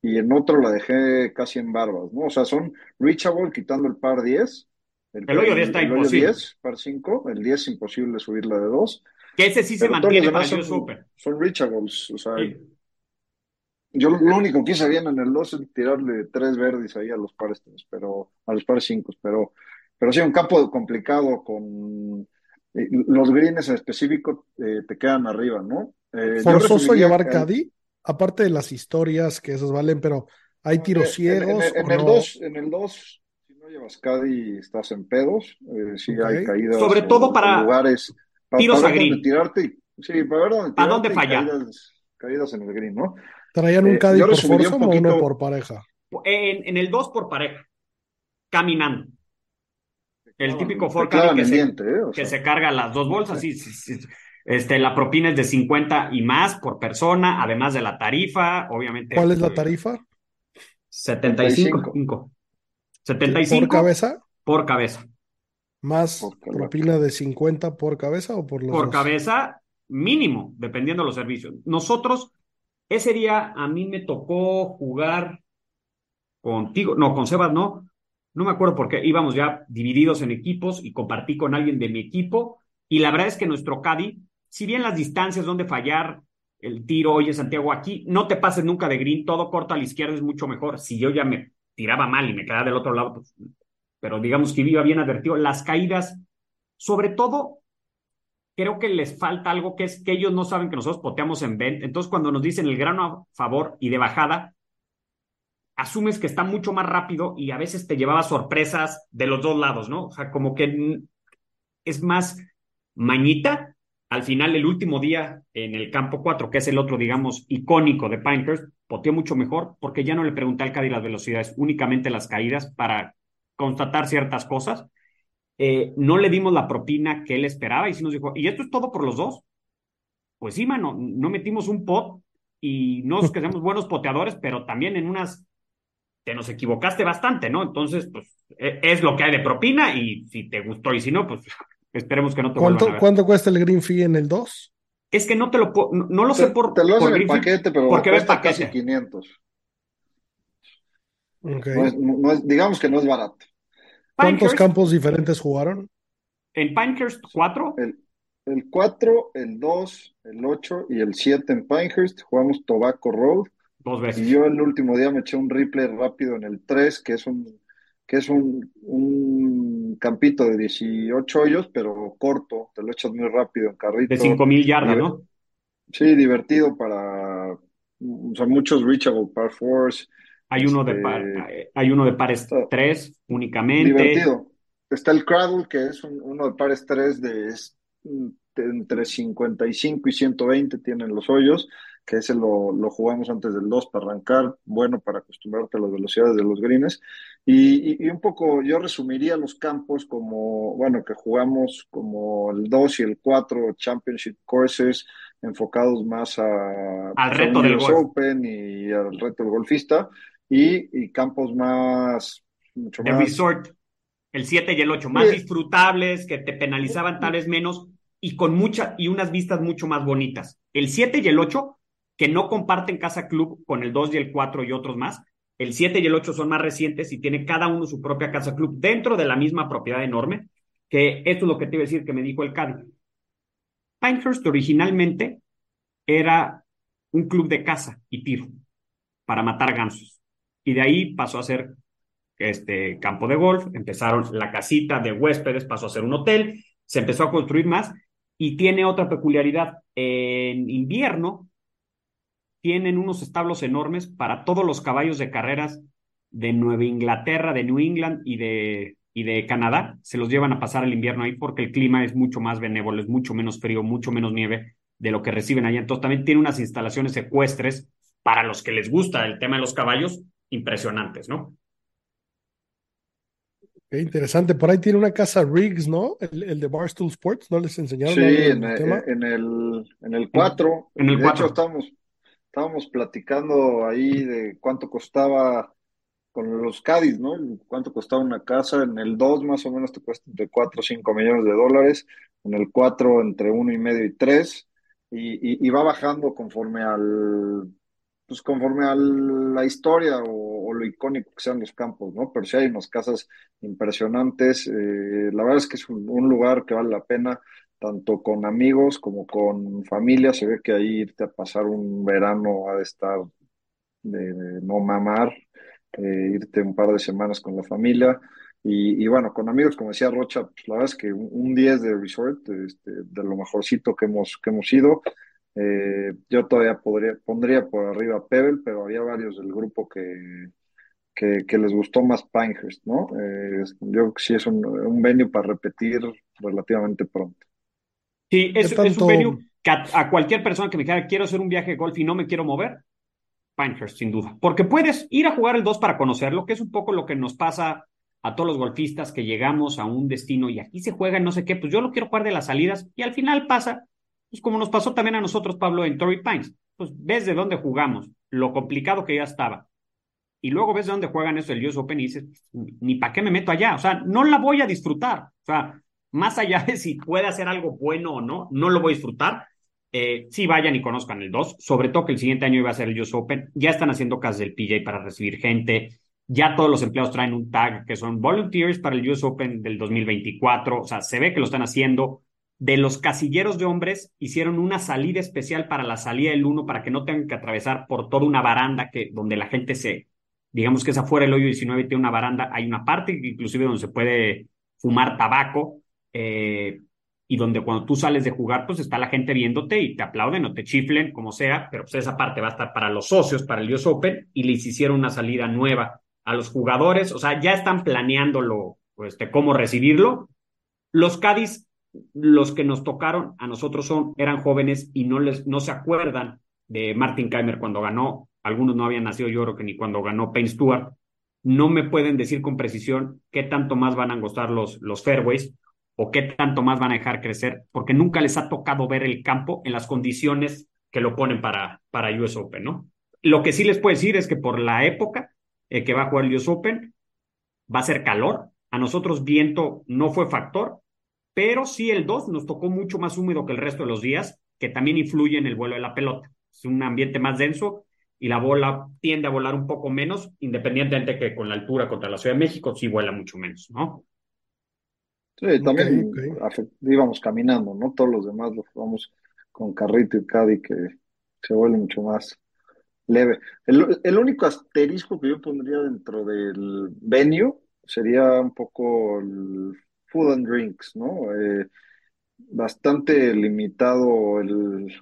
y en otro la dejé casi en barbas, ¿no? O sea, son reachable quitando el par 10. El hoyo 10 está el imposible. 10, par 5, el 10 es imposible subirla de 2. Que ese sí se mantiene para demás el US son, Open. son reachables. O sea, Sí. yo lo único que hice bien en el 2 es tirarle tres verdes ahí a los pares 3, pero a los pares 5, pero, pero sí, un campo complicado con eh, los greens en específico eh, te quedan arriba, ¿no? Eh, Forzoso llevar caddy, aparte de las historias que esas valen, pero hay tiros Eh, en- ciegos En, en o el no? 2, en el 2, si no llevas caddy, estás en pedos. Eh, sí hay caídas. Sobre todo o para lugares. Tiros para a green. tirarte. Sí, para ver dónde ¿Para dónde fallar? Caídas, caídas en el green, ¿no? ¿Traían un Eh, caddy por un foursome o uno por pareja? En, en el 2 por pareja. Caminando. El típico Te for clavan caddy que se, diente, ¿eh? Que sea, se carga las dos bolsas. sí, sí, sí. Este, la propina es de 50 y más por persona, además de la tarifa, obviamente. ¿Cuál es la tarifa? 75. 75. 75 ¿Por cabeza? por cabeza. ¿Más propina de 50 por cabeza o por los Por dos? cabeza, mínimo, dependiendo de los servicios. Nosotros, ese día a mí me tocó jugar contigo, no, con Sebas no, no me acuerdo por qué, íbamos ya divididos en equipos y compartí con alguien de mi equipo y la verdad es que nuestro Caddy, si bien las distancias donde fallar el tiro, oye Santiago, aquí no te pases nunca de green, todo corto a la izquierda es mucho mejor. Si yo ya me tiraba mal y me quedaba del otro lado, pues, pero digamos que iba bien advertido, las caídas, sobre todo creo que les falta algo que es que ellos no saben que nosotros poteamos en vent. Entonces, cuando nos dicen el grano a favor y de bajada, asumes que está mucho más rápido y a veces te llevaba sorpresas de los dos lados, ¿no? O sea, como que es más mañita. Al final, el último día en el campo 4, que es el otro, digamos, icónico de Pinehurst, poteó mucho mejor porque ya no le pregunté al Cádiz las velocidades, únicamente las caídas para constatar ciertas cosas. Eh, no le dimos la propina que él esperaba y sí nos dijo, ¿y esto es todo por los dos? Pues sí, mano, no metimos un pot y no es que seamos buenos poteadores, pero también en unas te nos equivocaste bastante, ¿no? Entonces, pues e, es lo que hay de propina y si te gustó y si no, pues esperemos que no te ¿Cuánto, vuelvan a ver. ¿Cuánto cuesta el green fee en el 2? Es que no te lo no, no lo sé por Te lo por hacen en Griffin, paquete, pero porque ves cuesta casi paquete. 500. No es- no es- digamos que no es barato. ¿Cuántos campos diferentes jugaron? En Pinehurst 4, El, el 4, el 2, el 8 y el 7 en Pinehurst jugamos Tobacco Road. dos Y veces. yo el último día me eché un replay rápido en el 3, que es un, que es un, un campito de 18 hoyos, pero corto, te lo echas muy rápido en carrito. De 5000 yardas, ¿no? Sí, divertido para, o sea, muchos reachable par fours. Hay uno de Este, par, hay uno de pares Ah, 3 únicamente. Divertido. Está el Cradle, que es un- uno de pares 3 de, es, de entre 55 y 120 tienen los hoyos, que ese lo, lo jugamos antes del 2 para arrancar, bueno para acostumbrarte a las velocidades de los greens. Y, y- y un poco, yo resumiría los campos como, bueno, que jugamos como el 2 y el 4 Championship Courses, enfocados más a, Al pues, reto del golf. Open y al reto del golfista, y, y campos más, mucho más resort, el 7 y el 8, más Sí. disfrutables, que te penalizaban tal vez menos y con mucha y unas vistas mucho más bonitas. El 7 y el 8, que no comparten casa club con el 2 y el 4 y otros más. El 7 y el 8 son más recientes y tiene cada uno su propia casa club dentro de la misma propiedad enorme, que esto es lo que te iba a decir que me dijo el Cádiz. Pinehurst originalmente era un club de caza y tiro para matar gansos. Y de ahí pasó a ser este campo de golf, empezaron la casita de huéspedes, pasó a ser un hotel, se empezó a construir más y tiene otra peculiaridad. En invierno tienen unos establos enormes para todos los caballos de carreras de Nueva Inglaterra, de New England y de, y de Canadá. Se los llevan a pasar el invierno ahí porque el clima es mucho más benévolo, es mucho menos frío, mucho menos nieve de lo que reciben allá. Entonces también tiene unas instalaciones ecuestres para los que les gusta el tema de los caballos impresionantes, ¿no? Qué interesante. Por ahí tiene una casa Riggs, ¿no? El, el de Barstool Sports, ¿no les enseñaron Sí, en, el- tema? en el en el 4. En el de cuatro. hecho, estábamos, estábamos platicando ahí de cuánto costaba con los Cádiz, ¿no? Cuánto costaba una casa. En el 2 más o menos te cuesta entre 4 o 5 millones de dólares. En el 4 entre uno y medio y 3. Y, y, y va bajando conforme al, pues conforme a la historia o, lo icónico que sean los campos, ¿no? Pero sí hay unas casas impresionantes. eh, la verdad es que es un, lugar que vale la pena, tanto con amigos como con familia. Se ve que ahí irte a pasar un verano ha de estar de, no mamar, eh, irte un par de semanas con la familia. Y, y bueno, con amigos, como decía Rocha, pues la verdad es que un, un 10 de resort, este, de lo mejorcito que hemos, que hemos ido. Eh, yo todavía podría, pondría por arriba a Pebble, pero había varios del grupo que, que, que les gustó más Pinehurst, ¿no? Eh, yo creo que sí es un, un venue para repetir relativamente pronto. Sí, es, ¿Qué es un venue que a, a cualquier persona que me dijera quiero hacer un viaje de golf y no me quiero mover, Pinehurst, sin duda. Porque puedes ir a jugar el 2 para conocerlo, que es un poco lo que nos pasa a todos los golfistas que llegamos a un destino y aquí se juega no sé qué, pues yo lo quiero jugar de las salidas y al final pasa, pues como nos pasó también a nosotros, Pablo, en Torrey Pines. Pues ves de dónde jugamos, lo complicado que ya estaba. Y luego ves de dónde juegan eso el US Open y dices, ni para qué me meto allá. O sea, no la voy a disfrutar. O sea, más allá de si puede hacer algo bueno o no, no lo voy a disfrutar. Eh, sí vayan y conozcan el 2, sobre todo que el siguiente año iba a ser el US Open. Ya están haciendo casas del PJ para recibir gente. Ya todos los empleados traen un tag que son volunteers para el US Open del 2024. O sea, se ve que lo están haciendo. De los casilleros de hombres hicieron una salida especial para la salida del 1 para que no tengan que atravesar por toda una baranda que, donde la gente se, digamos que es afuera el hoyo 19 tiene una baranda. Hay una parte inclusive donde se puede fumar tabaco. Eh, y donde cuando tú sales de jugar, pues está la gente viéndote y te aplauden o te chiflen, como sea, pero pues esa parte va a estar para los socios, para el US Open, y les hicieron una salida nueva a los jugadores, o sea, ya están planeándolo, de cómo recibirlo. Los Cádiz los que nos tocaron a nosotros son, eran jóvenes y no, les, no se acuerdan de Martin Keimer cuando ganó. Algunos no habían nacido, yo creo que ni cuando ganó Payne Stewart. No me pueden decir con precisión qué tanto más van a gustar los, los fairways o qué tanto más van a dejar crecer, porque nunca les ha tocado ver el campo en las condiciones que lo ponen para, para US Open, ¿no? Lo que sí les puedo decir es que por la época eh, que va a jugar el US Open, va a ser calor. A nosotros viento no fue factor, pero sí el 2 nos tocó mucho más húmedo que el resto de los días, que también influye en el vuelo de la pelota. Es un ambiente más denso y la bola tiende a volar un poco menos, independientemente que con la altura contra la Ciudad de México sí vuela mucho menos, ¿no? Sí, también íbamos caminando, ¿no? Todos los demás los jugamos con carrito y caddy que se vuelve mucho más leve. El, el único asterisco que yo pondría dentro del venue sería un poco el food and drinks, ¿no? Eh, bastante limitado el,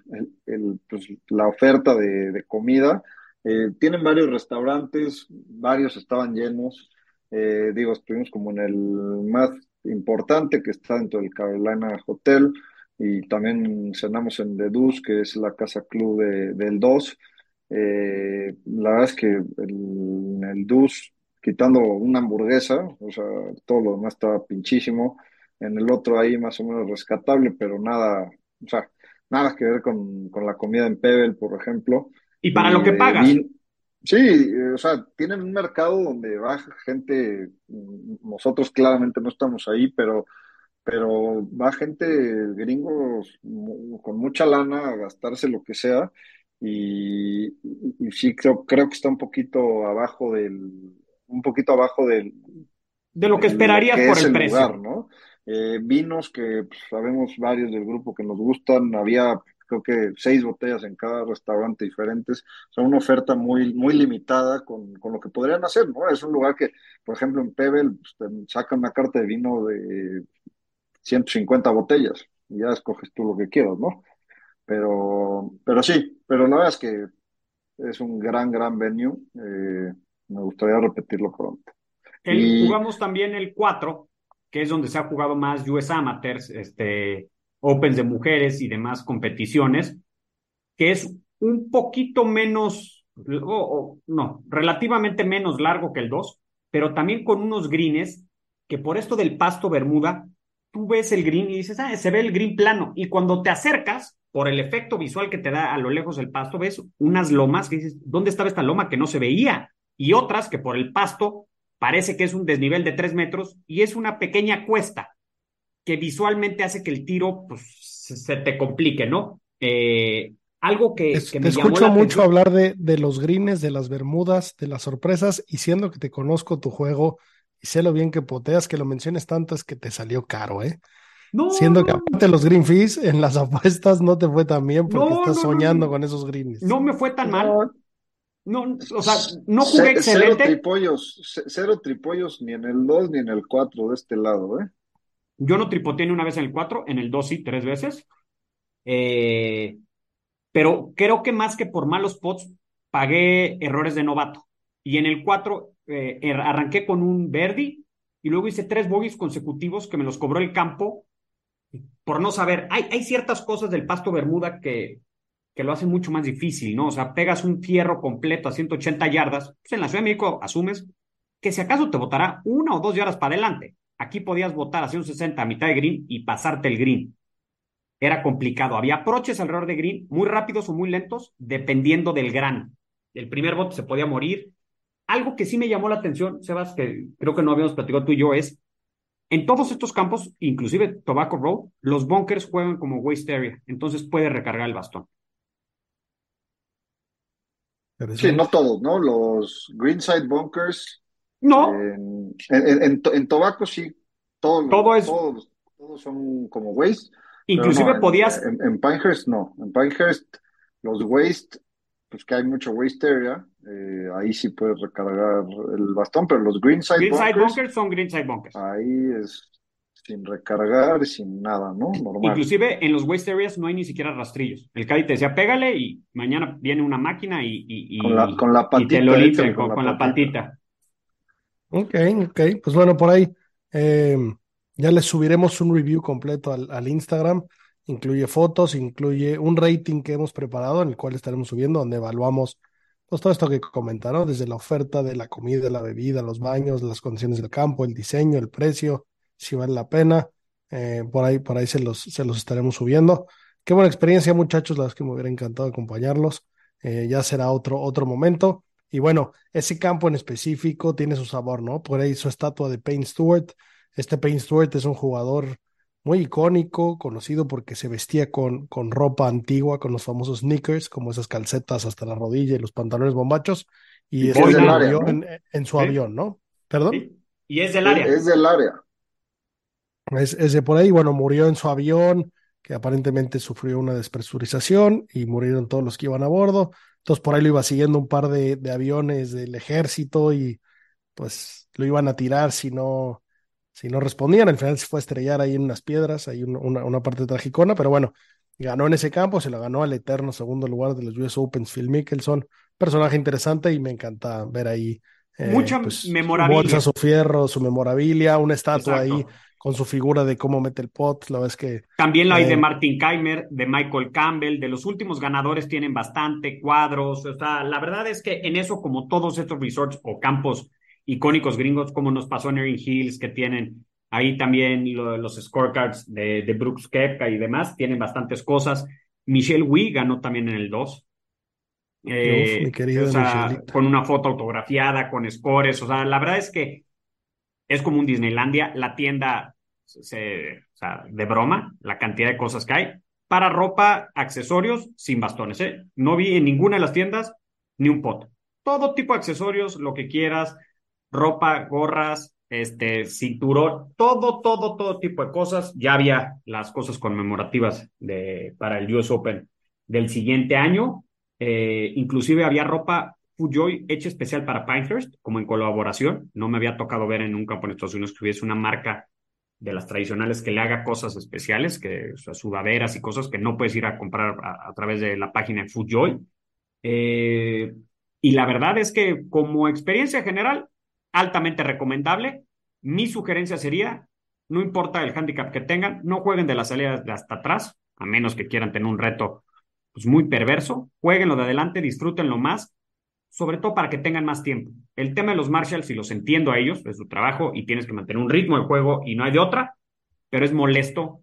pues, la oferta de, comida. Eh, tienen varios restaurantes, varios estaban llenos. Eh, digo, estuvimos como en el más importante que está dentro del Carolina Hotel y también cenamos en The Dus, que es la casa club de, del DOS. la verdad es que en el DUS quitando una hamburguesa, o sea, todo lo demás estaba pinchísimo. En el otro ahí más o menos rescatable, pero nada, o sea, nada que ver con, con la comida en Pebble, por ejemplo. ¿Y para lo que pagas? sí, o sea, tienen un mercado donde va gente, nosotros claramente no estamos ahí, pero, pero va gente gringos con mucha lana a gastarse lo que sea. Y, y, sí creo, creo que está un poquito abajo del, un poquito abajo del, de lo que esperarías por el, precio. ¿no? Eh, vinos que pues, sabemos varios del grupo que nos gustan, había creo que seis botellas en cada restaurante diferentes, son una oferta muy, muy limitada con, con, lo que podrían hacer, ¿no? Es un lugar que, por ejemplo, en Pebble pues, te sacan una carta de vino de 150 botellas y ya escoges tú lo que quieras, ¿no? Pero, pero sí, pero la verdad es que es un gran, gran venue. Eh, me gustaría repetirlo pronto. Jugamos también el 4, que es donde se ha jugado más US Amateurs, este, Opens de mujeres y demás competiciones, que es un poquito menos, o, no, relativamente menos largo que el 2, pero también con unos greens que por esto del pasto Bermuda, tú ves el green y dices, ah, se ve el green plano. Y cuando te acercas, por el efecto visual que te da a lo lejos el pasto, ves unas lomas que dices, ¿dónde estaba esta loma que no se veía? Y otras que por el pasto parece que es un desnivel de tres metros y es una pequeña cuesta que visualmente hace que el tiro pues, se te complique, ¿no? Eh, algo que, que me te escucho mucho hablar de, de los greens, de las bermudas, de las sorpresas, y siendo que te conozco tu juego y sé lo bien que poteas, que lo menciones tanto es que te salió caro, ¿eh? No, Siendo que aparte los green fees en las apuestas no te fue tan bien porque estás soñando con esos greens. No me fue tan mal. No, o sea, no jugué excelente. Cero tripollos, cero tripollos ni en el 2 ni en el 4 de este lado, ¿eh? Yo no tripoteé ni una vez en el 4, en el 2 sí, tres veces. Eh, pero creo que más que por malos pots, pagué errores de novato. Y en el 4 eh, er, arranqué con un Verdi y luego hice tres bogies consecutivos que me los cobró el campo por no saber. Hay, hay ciertas cosas del pasto Bermuda que, que lo hace mucho más difícil, ¿no? O sea, pegas un fierro completo a 180 yardas, pues en la Ciudad de México asumes que si acaso te botará una o dos yardas para adelante. Aquí podías botar a 160 a mitad de green y pasarte el green. Era complicado. Había aproches alrededor de green, muy rápidos o muy lentos, dependiendo del gran. El primer bote se podía morir. Algo que sí me llamó la atención, Sebas, que creo que no habíamos platicado tú y yo, es en todos estos campos, inclusive Tobacco Road, los bunkers juegan como waste area, entonces puede recargar el bastón. Sí, no todos, ¿no? Los Greenside Bunkers. No. En, en, en, Tobaco sí, todos, Todo es... todos, todos son como waste. Inclusive podías. En, Pinehurst no. En Pinehurst, los waste, pues que hay mucho waste area, eh, ahí sí puedes recargar el bastón, pero los Greenside, greenside bunkers, son Greenside Bunkers. Ahí es sin recargar, sin nada, ¿no? Normal. Inclusive en los waste areas no hay ni siquiera rastrillos. El Caddy te decía, pégale y mañana viene una máquina y, y, con, la, con la patita. te lo limpia con, la, patita. Ok, ok. Pues bueno, por ahí. Eh, Ya les subiremos un review completo al, al Instagram. Incluye fotos, incluye un rating que hemos preparado en el cual estaremos subiendo, donde evaluamos pues, todo esto que comentaron, desde la oferta de la comida, la bebida, los baños, las condiciones del campo, el diseño, el precio, si vale la pena. Eh, por ahí, por ahí se los, se los estaremos subiendo. Qué buena experiencia, muchachos, las que me hubiera encantado acompañarlos. Eh, ya será otro, otro momento. Y bueno, ese campo en específico tiene su sabor, ¿no? Por ahí su estatua de Payne Stewart. Este Payne Stewart es un jugador muy icónico, conocido porque se vestía con, con ropa antigua, con los famosos sneakers, como esas calcetas hasta la rodilla y los pantalones bombachos. Y, Y es es del área, ¿no? en, en su Sí. avión, ¿no? ¿Perdón? Sí. Y es del área. Es del área. Es, es de por ahí, bueno, murió en su avión, que aparentemente sufrió una despresurización y murieron todos los que iban a bordo. Entonces por ahí lo iba siguiendo un par de, de aviones del ejército y pues lo iban a tirar si no, si no respondían. Al final se fue a estrellar ahí en unas piedras, hay un- una, una parte tragicona, pero bueno, ganó en ese campo, se lo ganó al eterno segundo lugar de los US Opens, Phil Mickelson. Personaje interesante y me encanta ver ahí. eh, Mucha pues, memorabilia. bolsa, su fierro, su memorabilia, una estatua Exacto. ahí con su figura de cómo mete el pot. La verdad es que También la hay de Eh, Martin Keimer, de Michael Campbell, de los últimos ganadores tienen bastante cuadros. O sea, la verdad es que en eso, como todos estos resorts o campos icónicos gringos, como nos pasó en Erin Hills, que tienen ahí también lo- los scorecards de, de Brooks Koepka y demás, tienen bastantes cosas. Michelle Wee ganó también en el 2. Eh, Uf, mi querida o sea, con una foto autografiada, con scores. O sea, la verdad es que es como un Disneylandia. La tienda, se, de broma, la cantidad de cosas que hay. Para ropa, accesorios, sin bastones. ¿eh? No vi en ninguna de las tiendas ni un pot. Todo tipo de accesorios, lo que quieras, ropa, gorras, este, cinturón, todo, todo, todo tipo de cosas. Ya había las cosas conmemorativas de, para el US Open del siguiente año. Eh, inclusive había ropa Fujoy hecha especial para Pinehurst, como en colaboración. No me había tocado ver en un campo en Estados Unidos que hubiese una marca de las tradicionales que le haga cosas especiales, que o sudaderas y cosas que no puedes ir a comprar a, través de la página de Foodjoy. Eh, y la verdad es que como experiencia general, altamente recomendable. Mi sugerencia sería, no importa el handicap que tengan, no jueguen de la salida de hasta atrás, a menos que quieran tener un reto pues, muy perverso. Jueguenlo de adelante, disfrútenlo más, sobre todo para que tengan más tiempo. El tema de los Marshalls, si los entiendo a ellos, es su trabajo y tienes que mantener un ritmo de juego y no hay de otra, pero es molesto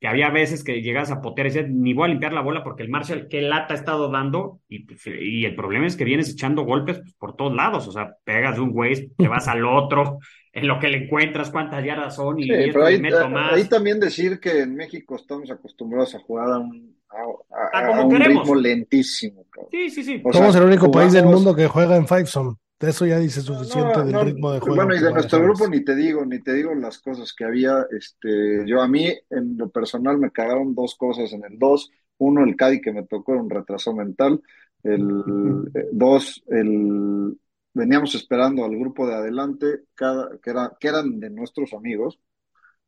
que había veces que llegas a poter y decías, ni voy a limpiar la bola porque el Marshall, qué lata ha estado dando, y, pues, y el problema es que vienes echando golpes pues, por todos lados, o sea, pegas de un güey, te vas al otro, en lo que le encuentras, cuántas yardas son, y, Sí, y pero ahí, meto más. ahí también decir que en México estamos acostumbrados a jugar a un, a, a- Ah, como un queremos. ritmo lentísimo. cabrón. Sí, sí, sí. O sea, Somos el único país del mundo que juega en Five Zone. De eso ya dice suficiente No, del no, ritmo de juego. Bueno, y de nuestro grupo ni te digo, ni te digo las cosas que había. Este, yo a mí, en lo personal, me cagaron dos cosas en el 2. Uno, el Cádiz que me tocó era un retraso mental. El eh, dos, el veníamos esperando al grupo de adelante, cada, que era, que eran de nuestros amigos.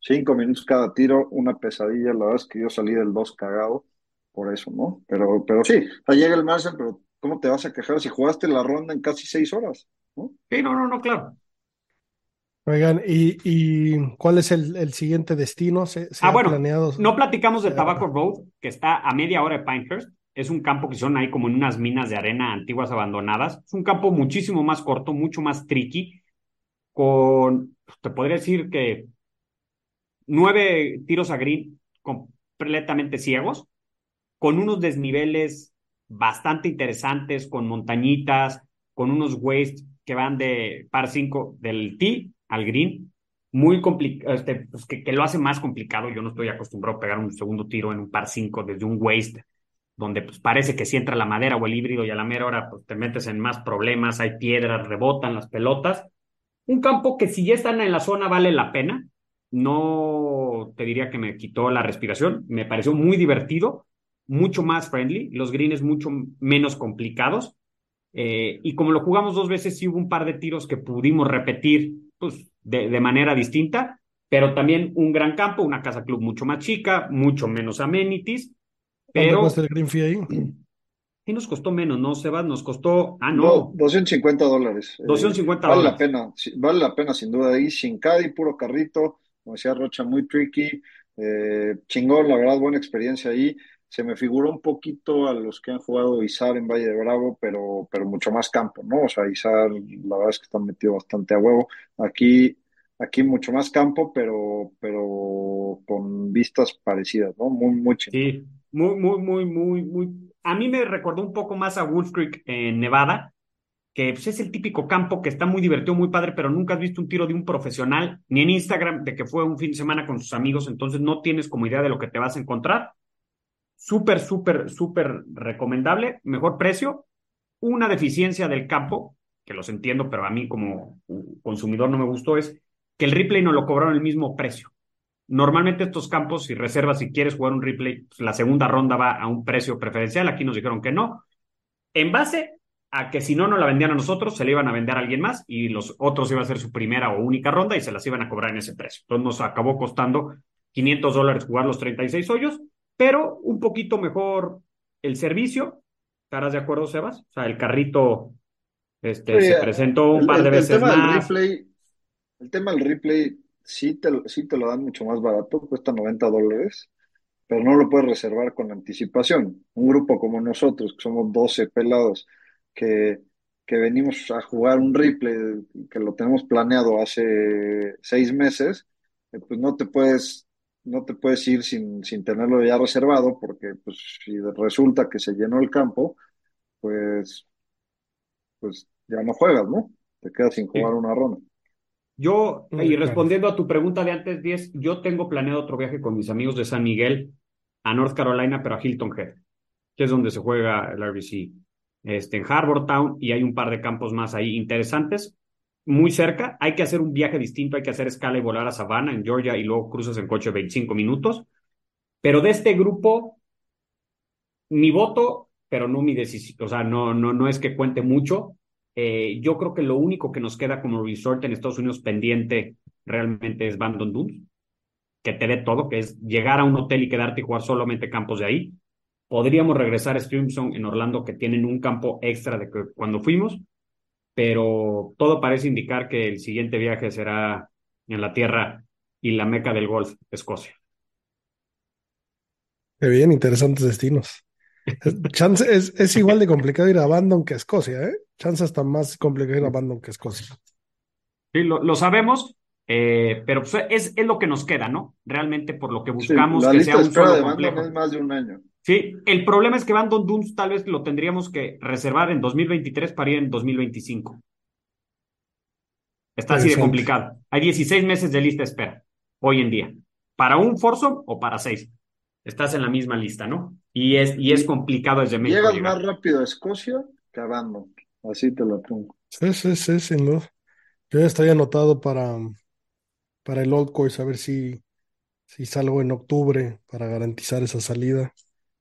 Cinco minutos cada tiro, una pesadilla. La verdad es que yo salí del 2 cagado por eso, ¿no? Pero, pero sí, o sea, llega el Marcel, pero ¿cómo te vas a quejar si jugaste la ronda en casi seis horas? ¿no? Sí, no, no, no, claro. Oigan, ¿y, y cuál es el, el siguiente destino? ¿Se, se Ah, ha bueno, planeado? No platicamos de Eh, Tobacco Road, que está a media hora de Pinehurst. Es un campo que son ahí como en unas minas de arena antiguas abandonadas. Es un campo muchísimo más corto, mucho más tricky, con, te podría decir que nueve tiros a green completamente ciegos, con unos desniveles bastante interesantes, con montañitas, con unos waves que van de par 5 del tee al green, muy complicado, este, pues que, lo hace más complicado. Yo no estoy acostumbrado a pegar un segundo tiro en un par 5 desde un waste, donde pues parece que si entra la madera o el híbrido y a la mera hora pues te metes en más problemas, hay piedras, rebotan las pelotas. Un campo que si ya están en la zona vale la pena. No te diría que me quitó la respiración, me pareció muy divertido, mucho más friendly, los greens mucho menos complicados. Eh, y como lo jugamos dos veces, sí hubo un par de tiros que pudimos repetir pues, de, de, manera distinta, pero también un gran campo, una casa club mucho más chica, mucho menos amenities. Pero... cuesta el green fee ahí? Sí nos costó menos, ¿no, Sebas? Nos costó, ah, no. no 250 dólares. 250 eh, vale dólares. la pena, vale la pena sin duda. Ahí sin Cádiz, puro carrito, como decía Rocha, muy tricky, eh, chingón, la verdad, buena experiencia ahí. Se me figuró un poquito a los que han jugado Izar en Valle de Bravo, pero, pero mucho más campo, ¿no? O sea, Izar, la verdad es que están metido bastante a huevo. Aquí, aquí mucho más campo, pero, pero con vistas parecidas, ¿no? Muy, muy chingón. Sí, muy, muy, muy, muy, muy. A mí me recordó un poco más a Wolf Creek en Nevada, que pues, es el típico campo que está muy divertido, muy padre, pero nunca has visto un tiro de un profesional, ni en Instagram, de que fue un fin de semana con sus amigos, entonces no tienes como idea de lo que te vas a encontrar. Súper, súper, súper recomendable, mejor precio. Una deficiencia del campo, que los entiendo, pero a mí como consumidor no me gustó, es que el replay no lo cobraron el mismo precio. Normalmente estos campos, si reservas, si quieres jugar un replay, pues la segunda ronda va a un precio preferencial. Aquí nos dijeron que no. En base a que si no nos la vendían a nosotros, se le iban a vender a alguien más y los otros iba a ser su primera o única ronda y se las iban a cobrar en ese precio. Entonces nos acabó costando 500 dólares jugar los 36 hoyos, pero un poquito mejor el servicio. ¿Estarás de acuerdo, Sebas? O sea, el carrito este, se presentó un par de veces el tema más. Del replay, el tema del replay sí te, sí te lo dan mucho más barato, cuesta 90 dólares pero no lo puedes reservar con anticipación. Un grupo como nosotros, que somos 12 pelados, que, que venimos a jugar un replay, que lo tenemos planeado hace seis meses, eh, pues no te puedes, no te puedes ir sin, sin tenerlo ya reservado, porque pues si resulta que se llenó el campo, pues, pues ya no juegas, ¿no? Te quedas sin jugar una ronda. Yo, y respondiendo a tu pregunta de antes, 10, yo tengo planeado otro viaje con mis amigos de San Miguel a North Carolina, pero a Hilton Head, que es donde se juega el RBC, este, en Harbor Town, y hay un par de campos más ahí interesantes, muy cerca. Hay que hacer un viaje distinto, hay que hacer escala y volar a Savannah, en Georgia, y luego cruzas en coche 25 minutos. Pero de este grupo, mi voto, pero no mi decisión, o sea, no, no, no es que cuente mucho. Eh, yo creo que lo único que nos queda como resort en Estados Unidos pendiente realmente es Bandon Dunes, que te dé todo, que es llegar a un hotel y quedarte y jugar solamente campos de ahí. Podríamos regresar a Streamsong en Orlando, que tienen un campo extra de que cuando fuimos, pero todo parece indicar que el siguiente viaje será en la tierra y la meca del golf, Escocia. Qué bien, interesantes destinos. Chance es, es igual de complicado ir a Bandon que a Escocia, ¿eh? Chance está más complicado ir a Bandon que a Escocia. Sí, lo, lo sabemos, eh, pero pues es, es lo que nos queda, ¿no? Realmente por lo que Sí, buscamos la que lista sea de un espera solo de complejo. es más de un año. Sí, el problema es que Bandon Dunes tal vez lo tendríamos que reservar en 2023 para ir en 2025. Está así de complicado. Hay 16 meses de lista de espera hoy en día. Para un Forzo o para seis. Estás en la misma lista, ¿no? Y es, y es complicado desde México Llegas llegar. más rápido a Escocia que a Bandon. Así te lo pongo. Sí, sí, sí, sin duda. Yo ya estoy anotado para, para el Old Course, a ver si, si salgo en octubre para garantizar esa salida.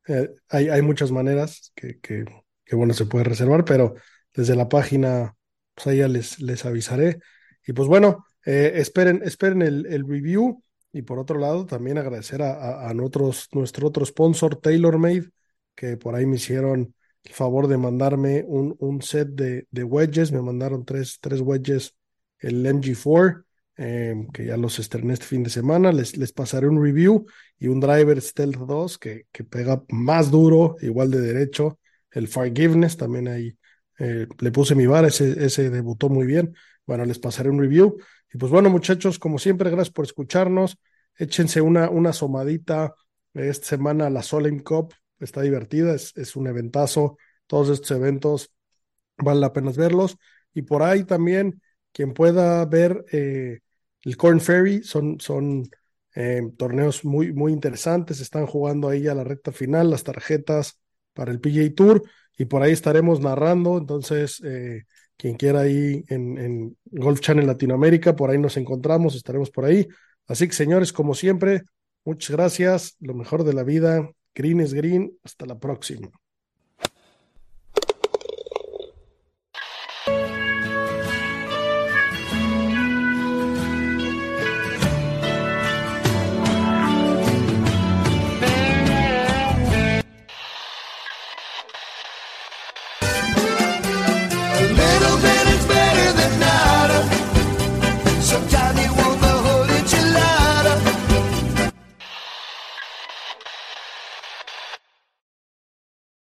Eh, hay, hay muchas maneras que, que, bueno, se puede reservar, pero desde la página, pues ahí ya les, les avisaré. Y pues bueno, eh, esperen, esperen el, el review. Y por otro lado, también agradecer a, a, a nuestros, nuestro otro sponsor, TaylorMade, que por ahí me hicieron el favor de mandarme un, un set de, de wedges. Me mandaron tres, tres wedges, el MG4, eh, que ya los estrené este fin de semana. Les, les pasaré un review y un driver Stealth 2 que, que pega más duro, igual de derecho. El Forgiveness también ahí eh, le puse mi bar, ese, ese debutó muy bien. Bueno, les pasaré un review. Y pues bueno, muchachos, como siempre, gracias por escucharnos. Échense una, una asomadita esta semana a la Solheim Cup. Está divertida, es, es un eventazo. Todos estos eventos vale la pena verlos. Y por ahí también, quien pueda ver eh, el Corn Ferry, son, son eh, torneos muy, muy interesantes. Están jugando ahí a la recta final las tarjetas para el PGA Tour. Y por ahí estaremos narrando. Entonces, eh, quien quiera ahí en, en, Golf Channel Latinoamérica, por ahí nos encontramos, estaremos por ahí. Así que señores, como siempre, muchas gracias, lo mejor de la vida, green es green, hasta la próxima.